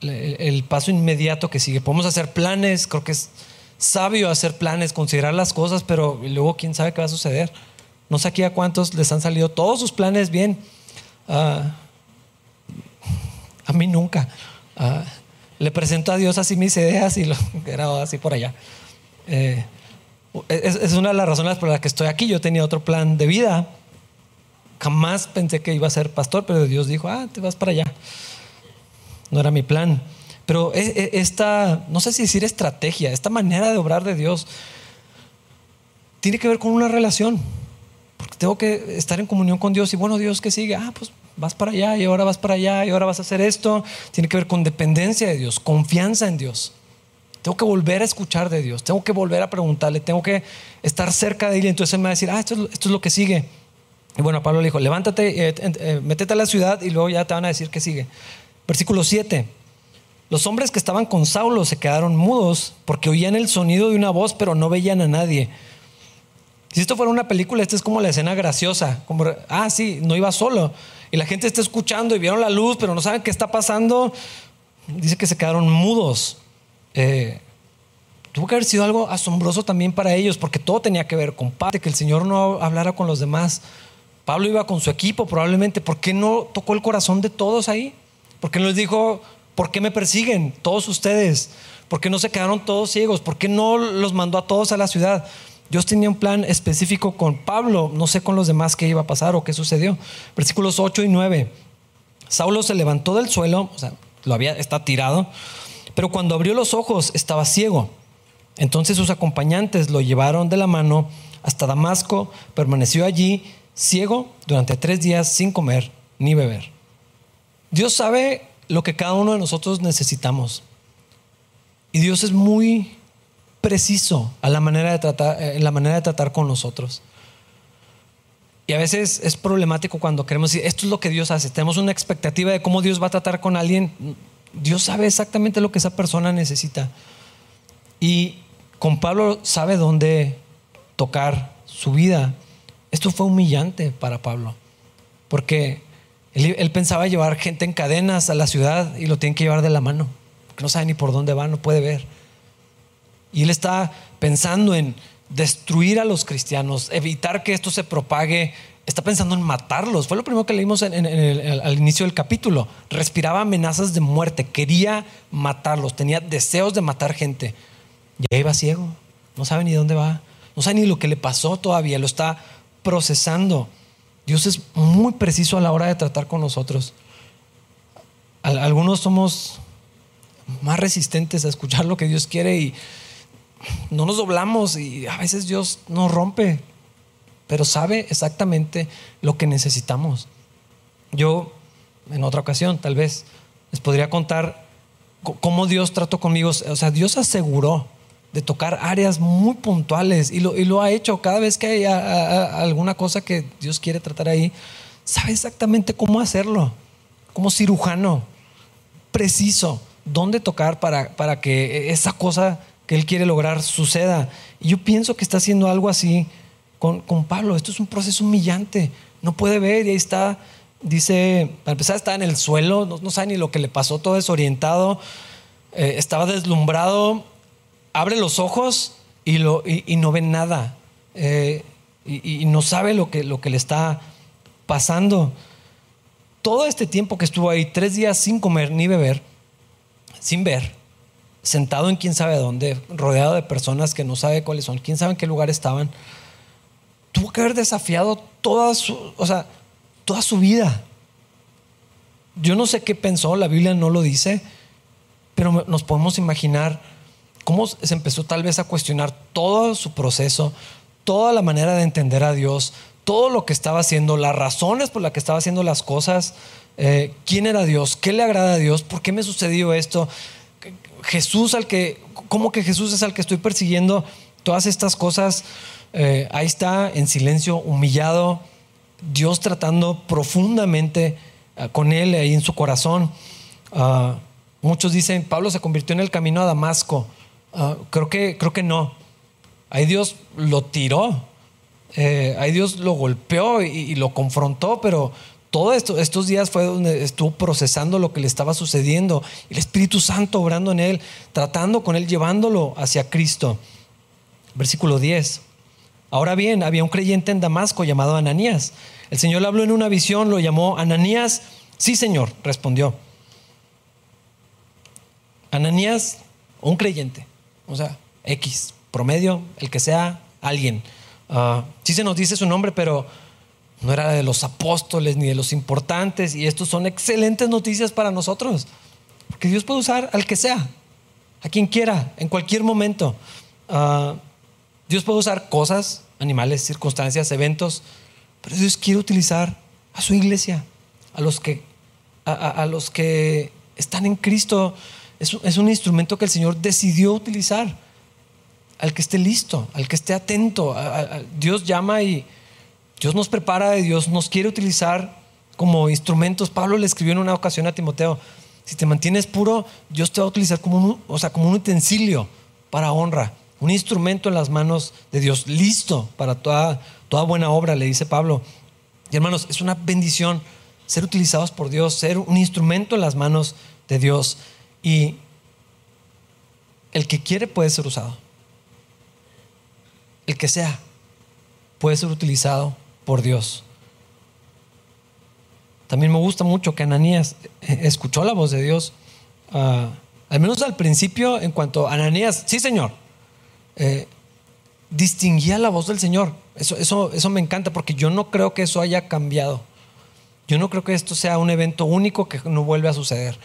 el, paso inmediato que sigue. Podemos hacer planes, creo que es sabio hacer planes, considerar las cosas, pero luego quién sabe qué va a suceder. No sé aquí a cuántos les han salido todos sus planes bien. Ah, a mí nunca. Ah, le presento a Dios así mis ideas y lo era así por allá. Eh, es, es, una de las razones por las que estoy aquí. Yo tenía otro plan de vida. Jamás pensé que iba a ser pastor, pero Dios dijo, ah, te vas para allá no era mi plan. Pero e, e, esta, no sé si decir estrategia, esta manera de obrar de Dios, tiene que ver con una relación. Porque tengo que estar en comunión con Dios y bueno, Dios que sigue, ah, pues vas para allá y ahora vas para allá y ahora vas a hacer esto. Tiene que ver con dependencia de Dios, confianza en Dios. Tengo que volver a escuchar de Dios, tengo que volver a preguntarle, tengo que estar cerca de Él entonces Él me va a decir, ah, esto es, esto es lo que sigue. Y bueno, Pablo le dijo, levántate, eh, eh, métete a la ciudad y luego ya te van a decir que sigue. Versículo 7. Los hombres que estaban con Saulo se quedaron mudos porque oían el sonido de una voz, pero no veían a nadie. Si esto fuera una película, esta es como la escena graciosa. Como, ah, sí, no iba solo. Y la gente está escuchando y vieron la luz, pero no saben qué está pasando. Dice que se quedaron mudos. Eh, tuvo que haber sido algo asombroso también para ellos, porque todo tenía que ver con parte, que el Señor no hablara con los demás. Pablo iba con su equipo probablemente. ¿Por qué no tocó el corazón de todos ahí? ¿Por qué no les dijo, ¿por qué me persiguen todos ustedes? ¿Por qué no se quedaron todos ciegos? ¿Por qué no los mandó a todos a la ciudad? Dios tenía un plan específico con Pablo, no sé con los demás qué iba a pasar o qué sucedió. Versículos 8 y 9. Saulo se levantó del suelo, o sea, lo había, está tirado, pero cuando abrió los ojos estaba ciego. Entonces sus acompañantes lo llevaron de la mano hasta Damasco, permaneció allí ciego durante tres días sin comer ni beber. Dios sabe lo que cada uno de nosotros necesitamos. Y Dios es muy preciso a la manera de tratar, en la manera de tratar con nosotros. Y a veces es problemático cuando queremos decir, esto es lo que Dios hace. Tenemos una expectativa de cómo Dios va a tratar con alguien. Dios sabe exactamente lo que esa persona necesita. Y con Pablo sabe dónde tocar su vida. Esto fue humillante para Pablo. Porque él, pensaba llevar gente en cadenas a la ciudad y lo tienen que llevar de la mano, que no sabe ni por dónde va, no puede ver. Y él está pensando en destruir a los cristianos, evitar que esto se propague, está pensando en matarlos. Fue lo primero que leímos al inicio del capítulo. Respiraba amenazas de muerte, quería matarlos, tenía deseos de matar gente. Ya iba ciego, no sabe ni dónde va, no sabe ni lo que le pasó todavía, lo está procesando. Dios es muy preciso a la hora de tratar con nosotros. Algunos somos más resistentes a escuchar lo que Dios quiere y no nos doblamos y a veces Dios nos rompe, pero sabe exactamente lo que necesitamos. Yo, en otra ocasión, tal vez, les podría contar cómo Dios trató conmigo. O sea, Dios aseguró de tocar áreas muy puntuales y lo, y lo ha hecho cada vez que hay alguna cosa que Dios quiere tratar ahí, sabe exactamente cómo hacerlo, como cirujano, preciso, dónde tocar para, para que esa cosa que Él quiere lograr suceda. Y yo pienso que está haciendo algo así con, con Pablo. Esto es un proceso humillante, no puede ver y ahí está, dice, para empezar está en el suelo, no, no sabe ni lo que le pasó, todo desorientado, eh, estaba deslumbrado abre los ojos y, lo, y, no ve nada. Eh, y, no sabe lo que, lo que le está pasando. Todo este tiempo que estuvo ahí, tres días sin comer ni beber, sin ver, sentado en quién sabe dónde, rodeado de personas que no sabe cuáles son, quién sabe en qué lugar estaban, tuvo que haber desafiado todas, o sea, toda su vida. Yo no sé qué pensó, la Biblia no lo dice, pero nos podemos imaginar cómo se empezó tal vez a cuestionar todo su proceso, toda la manera de entender a Dios, todo lo que estaba haciendo, las razones por las que estaba haciendo las cosas, eh, quién era Dios, qué le agrada a Dios, por qué me sucedió esto, Jesús al que, cómo que Jesús es al que estoy persiguiendo, todas estas cosas, eh, ahí está en silencio, humillado, Dios tratando profundamente eh, con él ahí en su corazón. Ah, muchos dicen, Pablo se convirtió en el camino a Damasco. Ah, creo, que, creo que no. Ahí Dios lo tiró, eh, ahí Dios lo golpeó y, lo confrontó, pero todos esto, estos días fue donde estuvo procesando lo que le estaba sucediendo. El Espíritu Santo obrando en él, tratando con él, llevándolo hacia Cristo. Versículo 10. Ahora bien, había un creyente en Damasco llamado Ananías. El Señor le habló en una visión, lo llamó Ananías. Sí, Señor, respondió. Ananías, un creyente, o sea, X, promedio, el que sea, alguien. Uh, sí se nos dice su nombre, pero no era de los apóstoles ni de los importantes. Y estos son excelentes noticias para nosotros. Porque Dios puede usar al que sea, a quien quiera, en cualquier momento. Ah, Dios puede usar cosas, animales, circunstancias, eventos, pero Dios quiere utilizar a su iglesia, a los que, a, los que están en Cristo. Es, es un instrumento que el Señor decidió utilizar al que esté listo, al que esté atento. Dios llama y Dios nos prepara y Dios nos quiere utilizar como instrumentos. Pablo le escribió en una ocasión a Timoteo, si te mantienes puro, Dios te va a utilizar como un, o sea, como un utensilio para honra, un instrumento en las manos de Dios, listo para toda, toda buena obra, le dice Pablo. Y hermanos, es una bendición ser utilizados por Dios, ser un instrumento en las manos de Dios. Y el que quiere puede ser usado el que sea, puede ser utilizado por Dios. También me gusta mucho que Ananías escuchó la voz de Dios, ah, al menos al principio, en cuanto a Ananías, sí Señor, eh, distinguía la voz del Señor. Eso, eso, eso me encanta porque yo no creo que eso haya cambiado. Yo no creo que esto sea un evento único que no vuelve a suceder.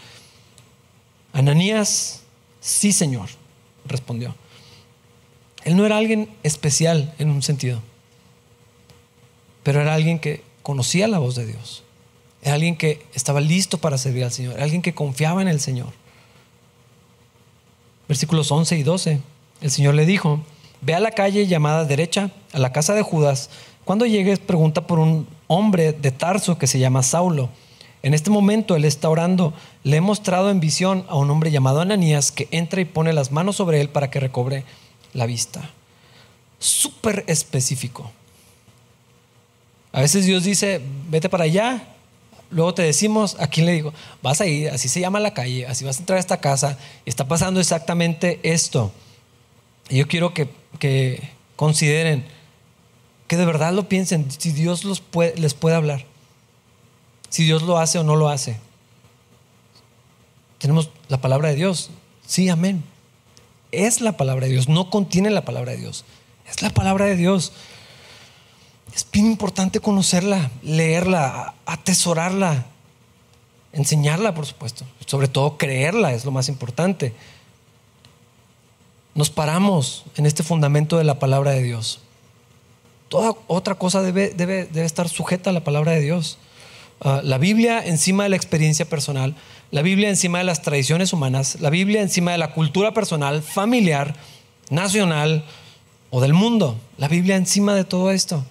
Ananías, sí Señor, respondió. Él no era alguien especial en un sentido, pero era alguien que conocía la voz de Dios. Era alguien que estaba listo para servir al Señor, era alguien que confiaba en el Señor. Versículos 11 y 12. El Señor le dijo, ve a la calle llamada derecha, a la casa de Judas. Cuando llegues, pregunta por un hombre de Tarso que se llama Saulo. En este momento él está orando. Le he mostrado en visión a un hombre llamado Ananías que entra y pone las manos sobre él para que recobre la vista. Súper específico. A veces Dios dice, vete para allá. Luego te decimos, ¿a quién le digo? Vas a ir, así se llama la calle, así vas a entrar a esta casa y está pasando exactamente esto. Y yo quiero que, que consideren, que de verdad lo piensen, si Dios los puede, les puede hablar. Si Dios lo hace o no lo hace. Tenemos la palabra de Dios. Sí, amén es la palabra de Dios, no contiene la palabra de Dios. Es la palabra de Dios. Es bien importante conocerla, leerla, atesorarla, enseñarla, por supuesto. Sobre todo creerla es lo más importante. Nos paramos en este fundamento de la palabra de Dios. Toda otra cosa debe, debe, debe estar sujeta a la palabra de Dios. Ah, la Biblia encima de la experiencia personal, la Biblia encima de las tradiciones humanas, la Biblia encima de la cultura personal, familiar, nacional o del mundo, la Biblia encima de todo esto.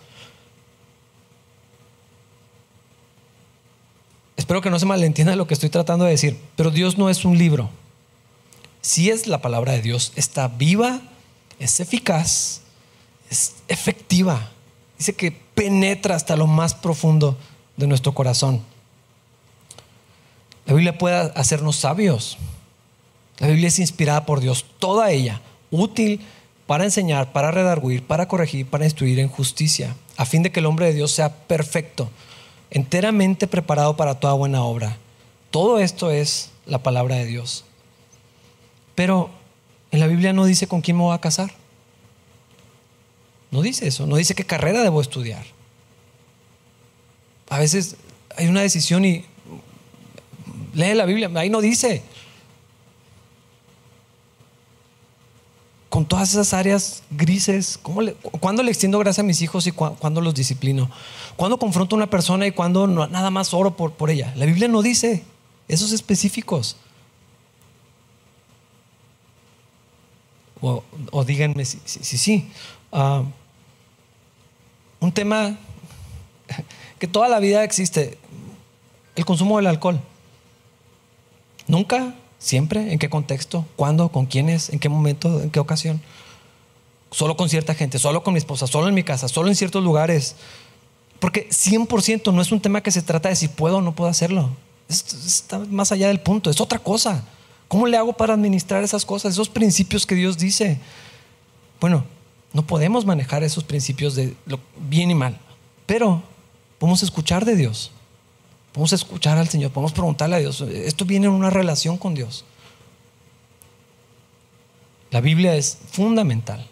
Espero que no se malentienda lo que estoy tratando de decir, pero Dios no es un libro. Si es la palabra de Dios, está viva, es eficaz, es efectiva. Dice que penetra hasta lo más profundo de nuestro corazón. La Biblia puede hacernos sabios. La Biblia es inspirada por Dios, toda ella, útil para enseñar, para redarguir, para corregir, para instruir en justicia, a fin de que el hombre de Dios sea perfecto, enteramente preparado para toda buena obra. Todo esto es la palabra de Dios. Pero en la Biblia no dice con quién me voy a casar. No dice eso, no dice qué carrera debo estudiar. a veces hay una decisión y lee la Biblia, ahí no dice. Con todas esas áreas grises, ¿cómo le, ¿cuándo le extiendo gracia a mis hijos y cuándo los disciplino? ¿Cuándo confronto a una persona y cuándo nada más oro por, por ella? La Biblia no dice esos específicos. O, díganme si sí. sí, ah, un tema que toda la vida existe, el consumo del alcohol. Nunca, siempre, en qué contexto, cuándo, con quiénes, en qué momento, en qué ocasión. Solo con cierta gente, solo con mi esposa, solo en mi casa, solo en ciertos lugares. Porque 100% no es un tema que se trata de si puedo o no puedo hacerlo. Está más allá del punto, es otra cosa. ¿Cómo le hago para administrar esas cosas, esos principios que Dios dice? Bueno, no podemos manejar esos principios de lo bien y mal, pero podemos escuchar de Dios. Podemos escuchar al Señor, podemos preguntarle a Dios. Esto viene en una relación con Dios. La Biblia es fundamental.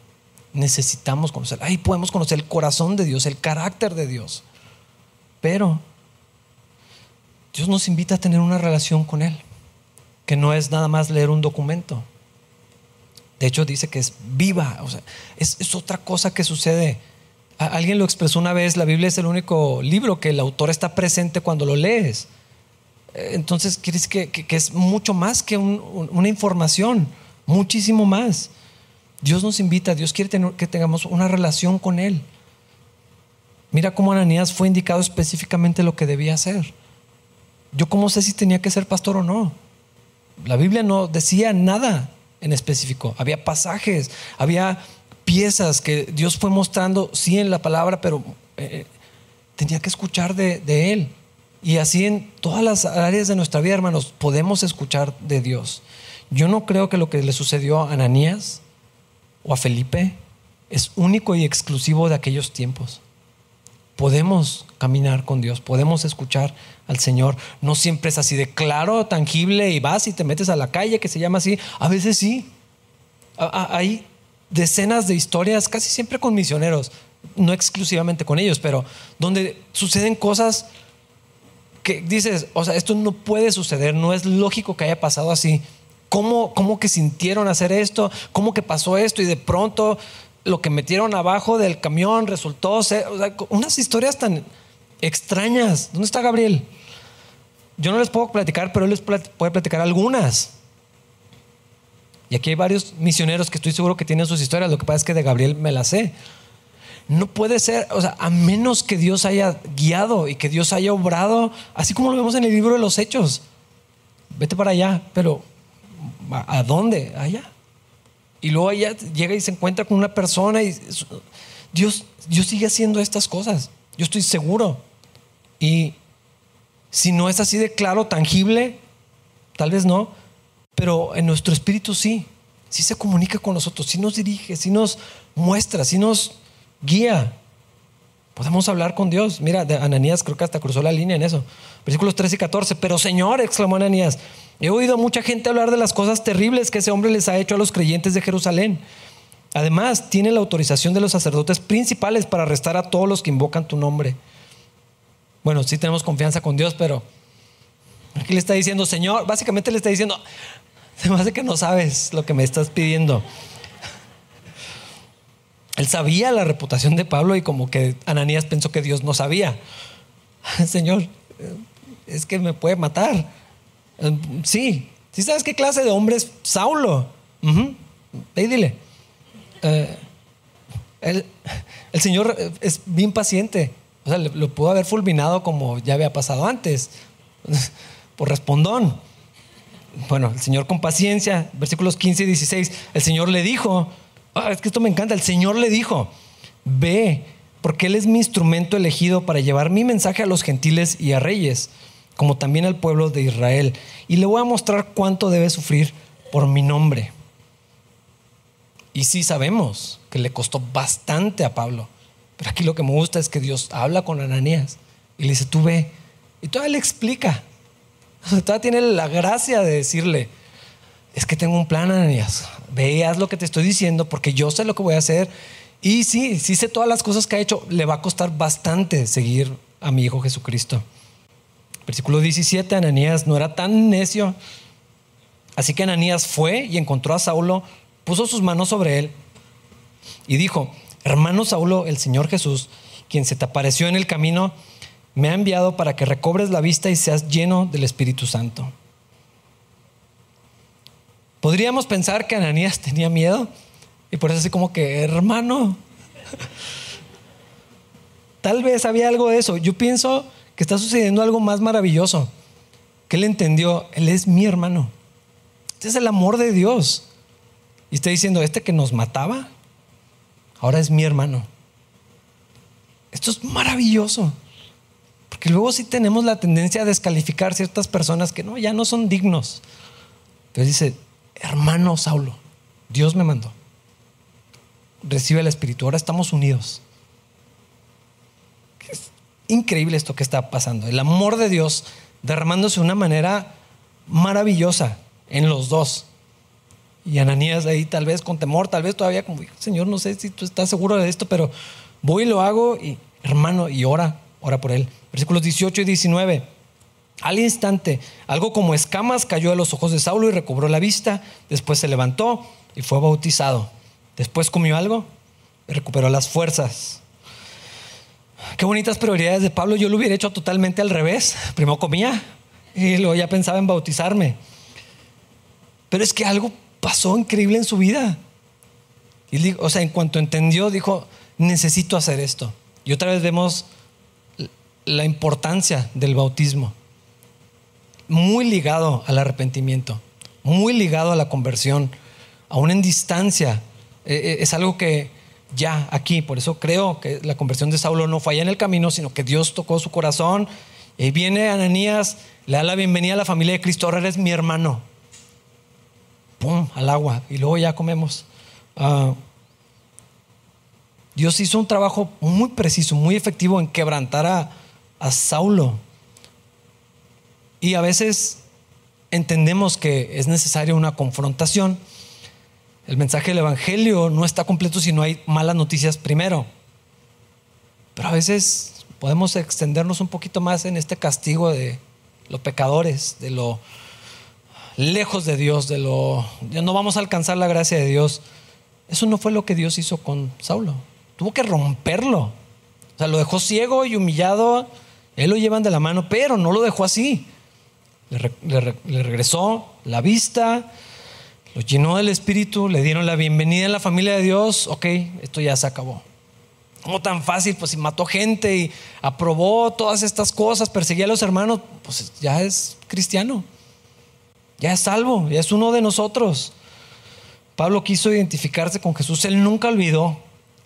Necesitamos conocerla. Ahí podemos conocer el corazón de Dios, el carácter de Dios. Pero Dios nos invita a tener una relación con Él que no es nada más leer un documento. De hecho, dice que es viva, o sea, es, otra cosa que sucede. alguien lo expresó una vez, la Biblia es el único libro que el autor está presente cuando lo lees. Eh, entonces, quiere decir que, es mucho más que una información, muchísimo más. Dios nos invita, Dios quiere que tengamos una relación con Él. Mira cómo Ananías fue indicado específicamente lo que debía hacer. Yo cómo sé si tenía que ser pastor o no la Biblia no decía nada en específico. Había pasajes, había piezas que Dios fue mostrando, sí en la palabra, pero eh, tenía que escuchar de, Él. Y así en todas las áreas de nuestra vida, hermanos, podemos escuchar de Dios. Yo no creo que lo que le sucedió a Ananías o a Felipe es único y exclusivo de aquellos tiempos podemos caminar con Dios, podemos escuchar al Señor. No siempre es así de claro, tangible y vas y te metes a la calle que se llama así. A veces sí. Hay decenas de historias, casi siempre con misioneros, no exclusivamente con ellos, pero donde suceden cosas que dices, o sea, esto no puede suceder, no es lógico que haya pasado así. ¿Cómo, cómo que sintieron hacer esto? ¿Cómo que pasó esto? Y de pronto lo que metieron abajo del camión resultó ser, unas historias tan extrañas. ¿Dónde está Gabriel? Yo no les puedo platicar, pero él les puede platicar algunas. Y aquí hay varios misioneros que estoy seguro que tienen sus historias. Lo que pasa es que de Gabriel me las sé. No puede ser, o sea, a menos que Dios haya guiado y que Dios haya obrado, así como lo vemos en el libro de los Hechos. Vete para allá, pero ¿a dónde? Allá. Y luego ella llega y se encuentra con una persona y Dios, Dios sigue haciendo estas cosas. Yo estoy seguro. Y si no es así de claro, tangible, tal vez no, pero en nuestro espíritu sí. Sí se comunica con nosotros, sí nos dirige, sí nos muestra, sí nos guía. Podemos hablar con Dios. Mira, Ananías creo que hasta cruzó la línea en eso. Versículos 13 y 14. Pero Señor, exclamó Ananías, He oído a mucha gente hablar de las cosas terribles que ese hombre les ha hecho a los creyentes de Jerusalén. Además, tiene la autorización de los sacerdotes principales para arrestar a todos los que invocan tu nombre. Bueno, sí tenemos confianza con Dios, pero aquí le está diciendo, Señor, básicamente le está diciendo, se me hace que no sabes lo que me estás pidiendo. Él sabía la reputación de Pablo y como que Ananías pensó que Dios no sabía. Señor, es que me puede matar. Eh, sí, ¿sí sabes qué clase de hombre es Saulo? Ahí dile. Eh, el, Señor es bien paciente. O sea, lo pudo haber fulminado como ya había pasado antes, por respondón. Bueno, el Señor con paciencia, versículos 15 y 16, el Señor le dijo, ah, es que esto me encanta, el Señor le dijo, ve, porque Él es mi instrumento elegido para llevar mi mensaje a los gentiles y a reyes como también al pueblo de Israel. Y le voy a mostrar cuánto debe sufrir por mi nombre. Y sí sabemos que le costó bastante a Pablo. Pero aquí lo que me gusta es que Dios habla con Ananías y le dice, tú ve. Y todavía le explica. todavía tiene la gracia de decirle, es que tengo un plan, Ananías. Ve, haz lo que te estoy diciendo porque yo sé lo que voy a hacer. Y sí, sí sé todas las cosas que ha hecho. Le va a costar bastante seguir a mi Hijo Jesucristo. Versículo 17, Ananías no era tan necio. Así que Ananías fue y encontró a Saulo, puso sus manos sobre él y dijo, hermano Saulo, el Señor Jesús, quien se te apareció en el camino, me ha enviado para que recobres la vista y seas lleno del Espíritu Santo. Podríamos pensar que Ananías tenía miedo y por eso así como que, hermano, tal vez había algo de eso. Yo pienso que está sucediendo algo más maravilloso, que él entendió, él es mi hermano. Este es el amor de Dios. Y está diciendo, este que nos mataba, ahora es mi hermano. Esto es maravilloso. Porque luego sí tenemos la tendencia a descalificar ciertas personas que no, ya no son dignos. Entonces dice, hermano Saulo, Dios me mandó. Recibe el Espíritu, ahora estamos unidos. Es increíble esto que está pasando. El amor de Dios derramándose de una manera maravillosa en los dos. Y Ananías ahí tal vez con temor, tal vez todavía como, Señor, no sé si tú estás seguro de esto, pero voy y lo hago y hermano, y ora, ora por él. Versículos 18 y 19. Al instante, algo como escamas cayó a los ojos de Saulo y recobró la vista. Después se levantó y fue bautizado. Después comió algo y recuperó las fuerzas. Qué bonitas prioridades de Pablo. Yo lo hubiera hecho totalmente al revés. Primero comía y luego ya pensaba en bautizarme. Pero es que algo pasó increíble en su vida. Y, o sea, en cuanto entendió, dijo, necesito hacer esto. Y otra vez vemos la importancia del bautismo. Muy ligado al arrepentimiento, muy ligado a la conversión, aún en distancia. Eh, eh, es algo que ya aquí, por eso creo que la conversión de Saulo no fue allá en el camino, sino que Dios tocó su corazón. Y viene Ananías, le da la bienvenida a la familia de Cristo, ahora eres mi hermano. ¡Pum! Al agua. Y luego ya comemos. Ah, Dios hizo un trabajo muy preciso, muy efectivo en quebrantar a, a Saulo. Y a veces entendemos que es necesaria una confrontación. El mensaje del Evangelio no está completo si no hay malas noticias primero. Pero a veces podemos extendernos un poquito más en este castigo de los pecadores, de lo lejos de Dios, de lo no vamos a alcanzar la gracia de Dios. Eso no fue lo que Dios hizo con Saulo. Tuvo que romperlo. O sea, lo dejó ciego y humillado. Él lo llevan de la mano, pero no lo dejó así. Le, regresó la vista, lo llenó del Espíritu, le dieron la bienvenida en la familia de Dios. Ok, esto ya se acabó. ¿Cómo tan fácil? Pues si mató gente y aprobó todas estas cosas, perseguía a los hermanos, pues ya es cristiano. Ya es salvo, ya es uno de nosotros. Pablo quiso identificarse con Jesús, él nunca olvidó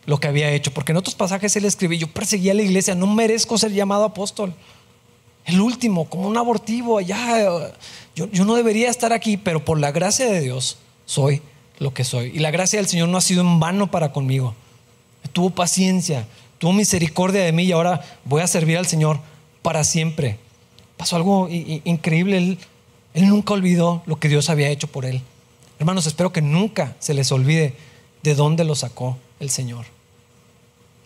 lo que había hecho. Porque en otros pasajes él escribe, yo perseguía a la iglesia, no merezco ser llamado apóstol. El último, como un abortivo, ya, yo, yo no debería estar aquí, pero por la gracia de Dios soy lo que soy. Y la gracia del Señor no ha sido en vano para conmigo. Tuvo paciencia, tuvo misericordia de mí y ahora voy a servir al Señor para siempre. Pasó algo increíble. Él, él nunca olvidó lo que Dios había hecho por él. Hermanos, espero que nunca se les olvide de dónde lo sacó el Señor.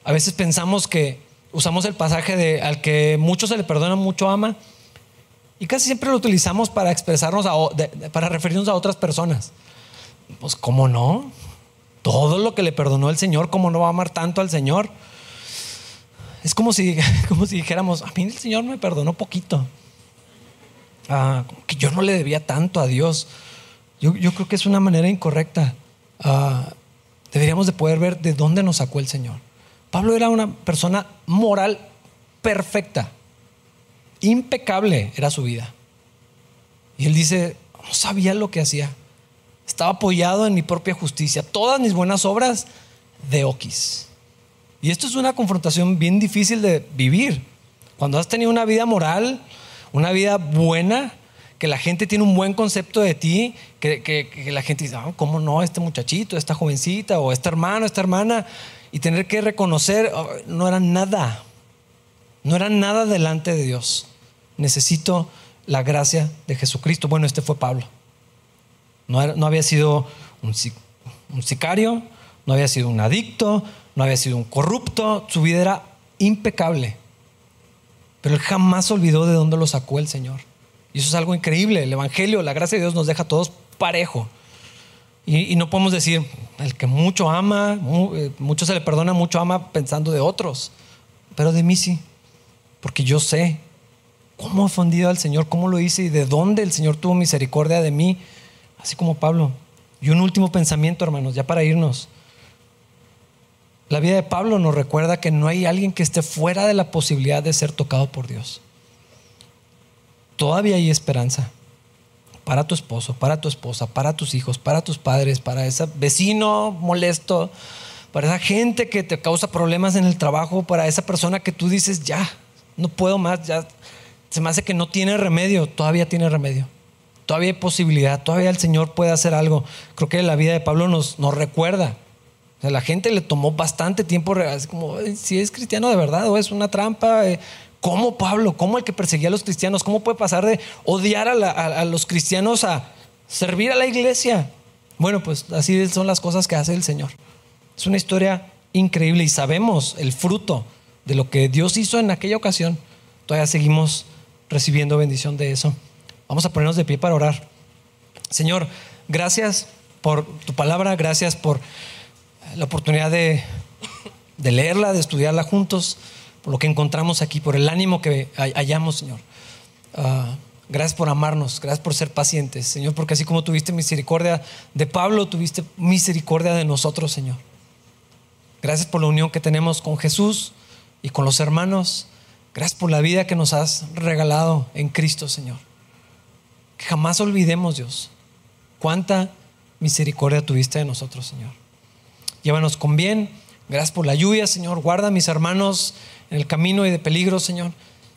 A veces pensamos que usamos el pasaje de al que mucho se le perdona, mucho ama, y casi siempre lo utilizamos para expresarnos, para referirnos a otras personas. Pues, ¿cómo no? Todo lo que le perdonó el Señor, ¿cómo no va a amar tanto al Señor? Es como si, como si dijéramos, a mí el Señor me perdonó poquito. Ah, que yo no le debía tanto a Dios. Yo, creo que es una manera incorrecta. Ah, deberíamos de poder ver de dónde nos sacó el Señor. Pablo era una persona moral perfecta, impecable era su vida. Y él dice, no sabía lo que hacía. Estaba apoyado en mi propia justicia. Todas mis buenas obras de Oquis. Y esto es una confrontación bien difícil de vivir. Cuando has tenido una vida moral, una vida buena, que la gente tiene un buen concepto de ti, que, la gente dice, ah, ¿cómo no? Este muchachito, esta jovencita, o este hermano, esta hermana, y tener que reconocer, oh, no era nada, no era nada delante de Dios. Necesito la gracia de Jesucristo. Bueno, este fue Pablo. No, no había sido un, un sicario, no había sido un adicto, no había sido un corrupto, su vida era impecable. Pero él jamás olvidó de dónde lo sacó el Señor. Y eso es algo increíble. El Evangelio, la gracia de Dios nos deja a todos parejo. Y, no podemos decir, el que mucho ama, eh, mucho se le perdona, mucho ama pensando de otros. Pero de mí sí. Porque yo sé cómo he ofendido al Señor, cómo lo hice y de dónde el Señor tuvo misericordia de mí. Así como Pablo. Y un último pensamiento, hermanos, ya para irnos. La vida de Pablo nos recuerda que no hay alguien que esté fuera de la posibilidad de ser tocado por Dios. Todavía hay esperanza para tu esposo, para tu esposa, para tus hijos, para tus padres, para ese vecino molesto, para esa gente que te causa problemas en el trabajo, para esa persona que tú dices, ya, no puedo más, ya se me hace que no tiene remedio, todavía tiene remedio. Todavía hay posibilidad, todavía el Señor puede hacer algo. Creo que la vida de Pablo nos, nos recuerda o la gente le tomó bastante tiempo, así como, si es cristiano de verdad o es una trampa. Eh, ¿Cómo Pablo? ¿Cómo el que perseguía a los cristianos? ¿Cómo puede pasar de odiar a, los cristianos a servir a la iglesia? Bueno, pues así son las cosas que hace el Señor. Es una historia increíble y sabemos el fruto de lo que Dios hizo en aquella ocasión. Todavía seguimos recibiendo bendición de eso. Vamos a ponernos de pie para orar. Señor, gracias por tu palabra, gracias por la oportunidad de, leerla, de estudiarla juntos, por lo que encontramos aquí, por el ánimo que hallamos, Señor. Ah, gracias por amarnos, gracias por ser pacientes, Señor, porque así como tuviste misericordia de Pablo, tuviste misericordia de nosotros, Señor. Gracias por la unión que tenemos con Jesús y con los hermanos. Gracias por la vida que nos has regalado en Cristo, Señor. Que jamás olvidemos, Dios, cuánta misericordia tuviste de nosotros, Señor. Llévanos con bien. Gracias por la lluvia, Señor. Guarda mis hermanos en el camino y de peligro, Señor.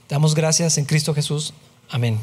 Damos gracias en Cristo Jesús. Amén.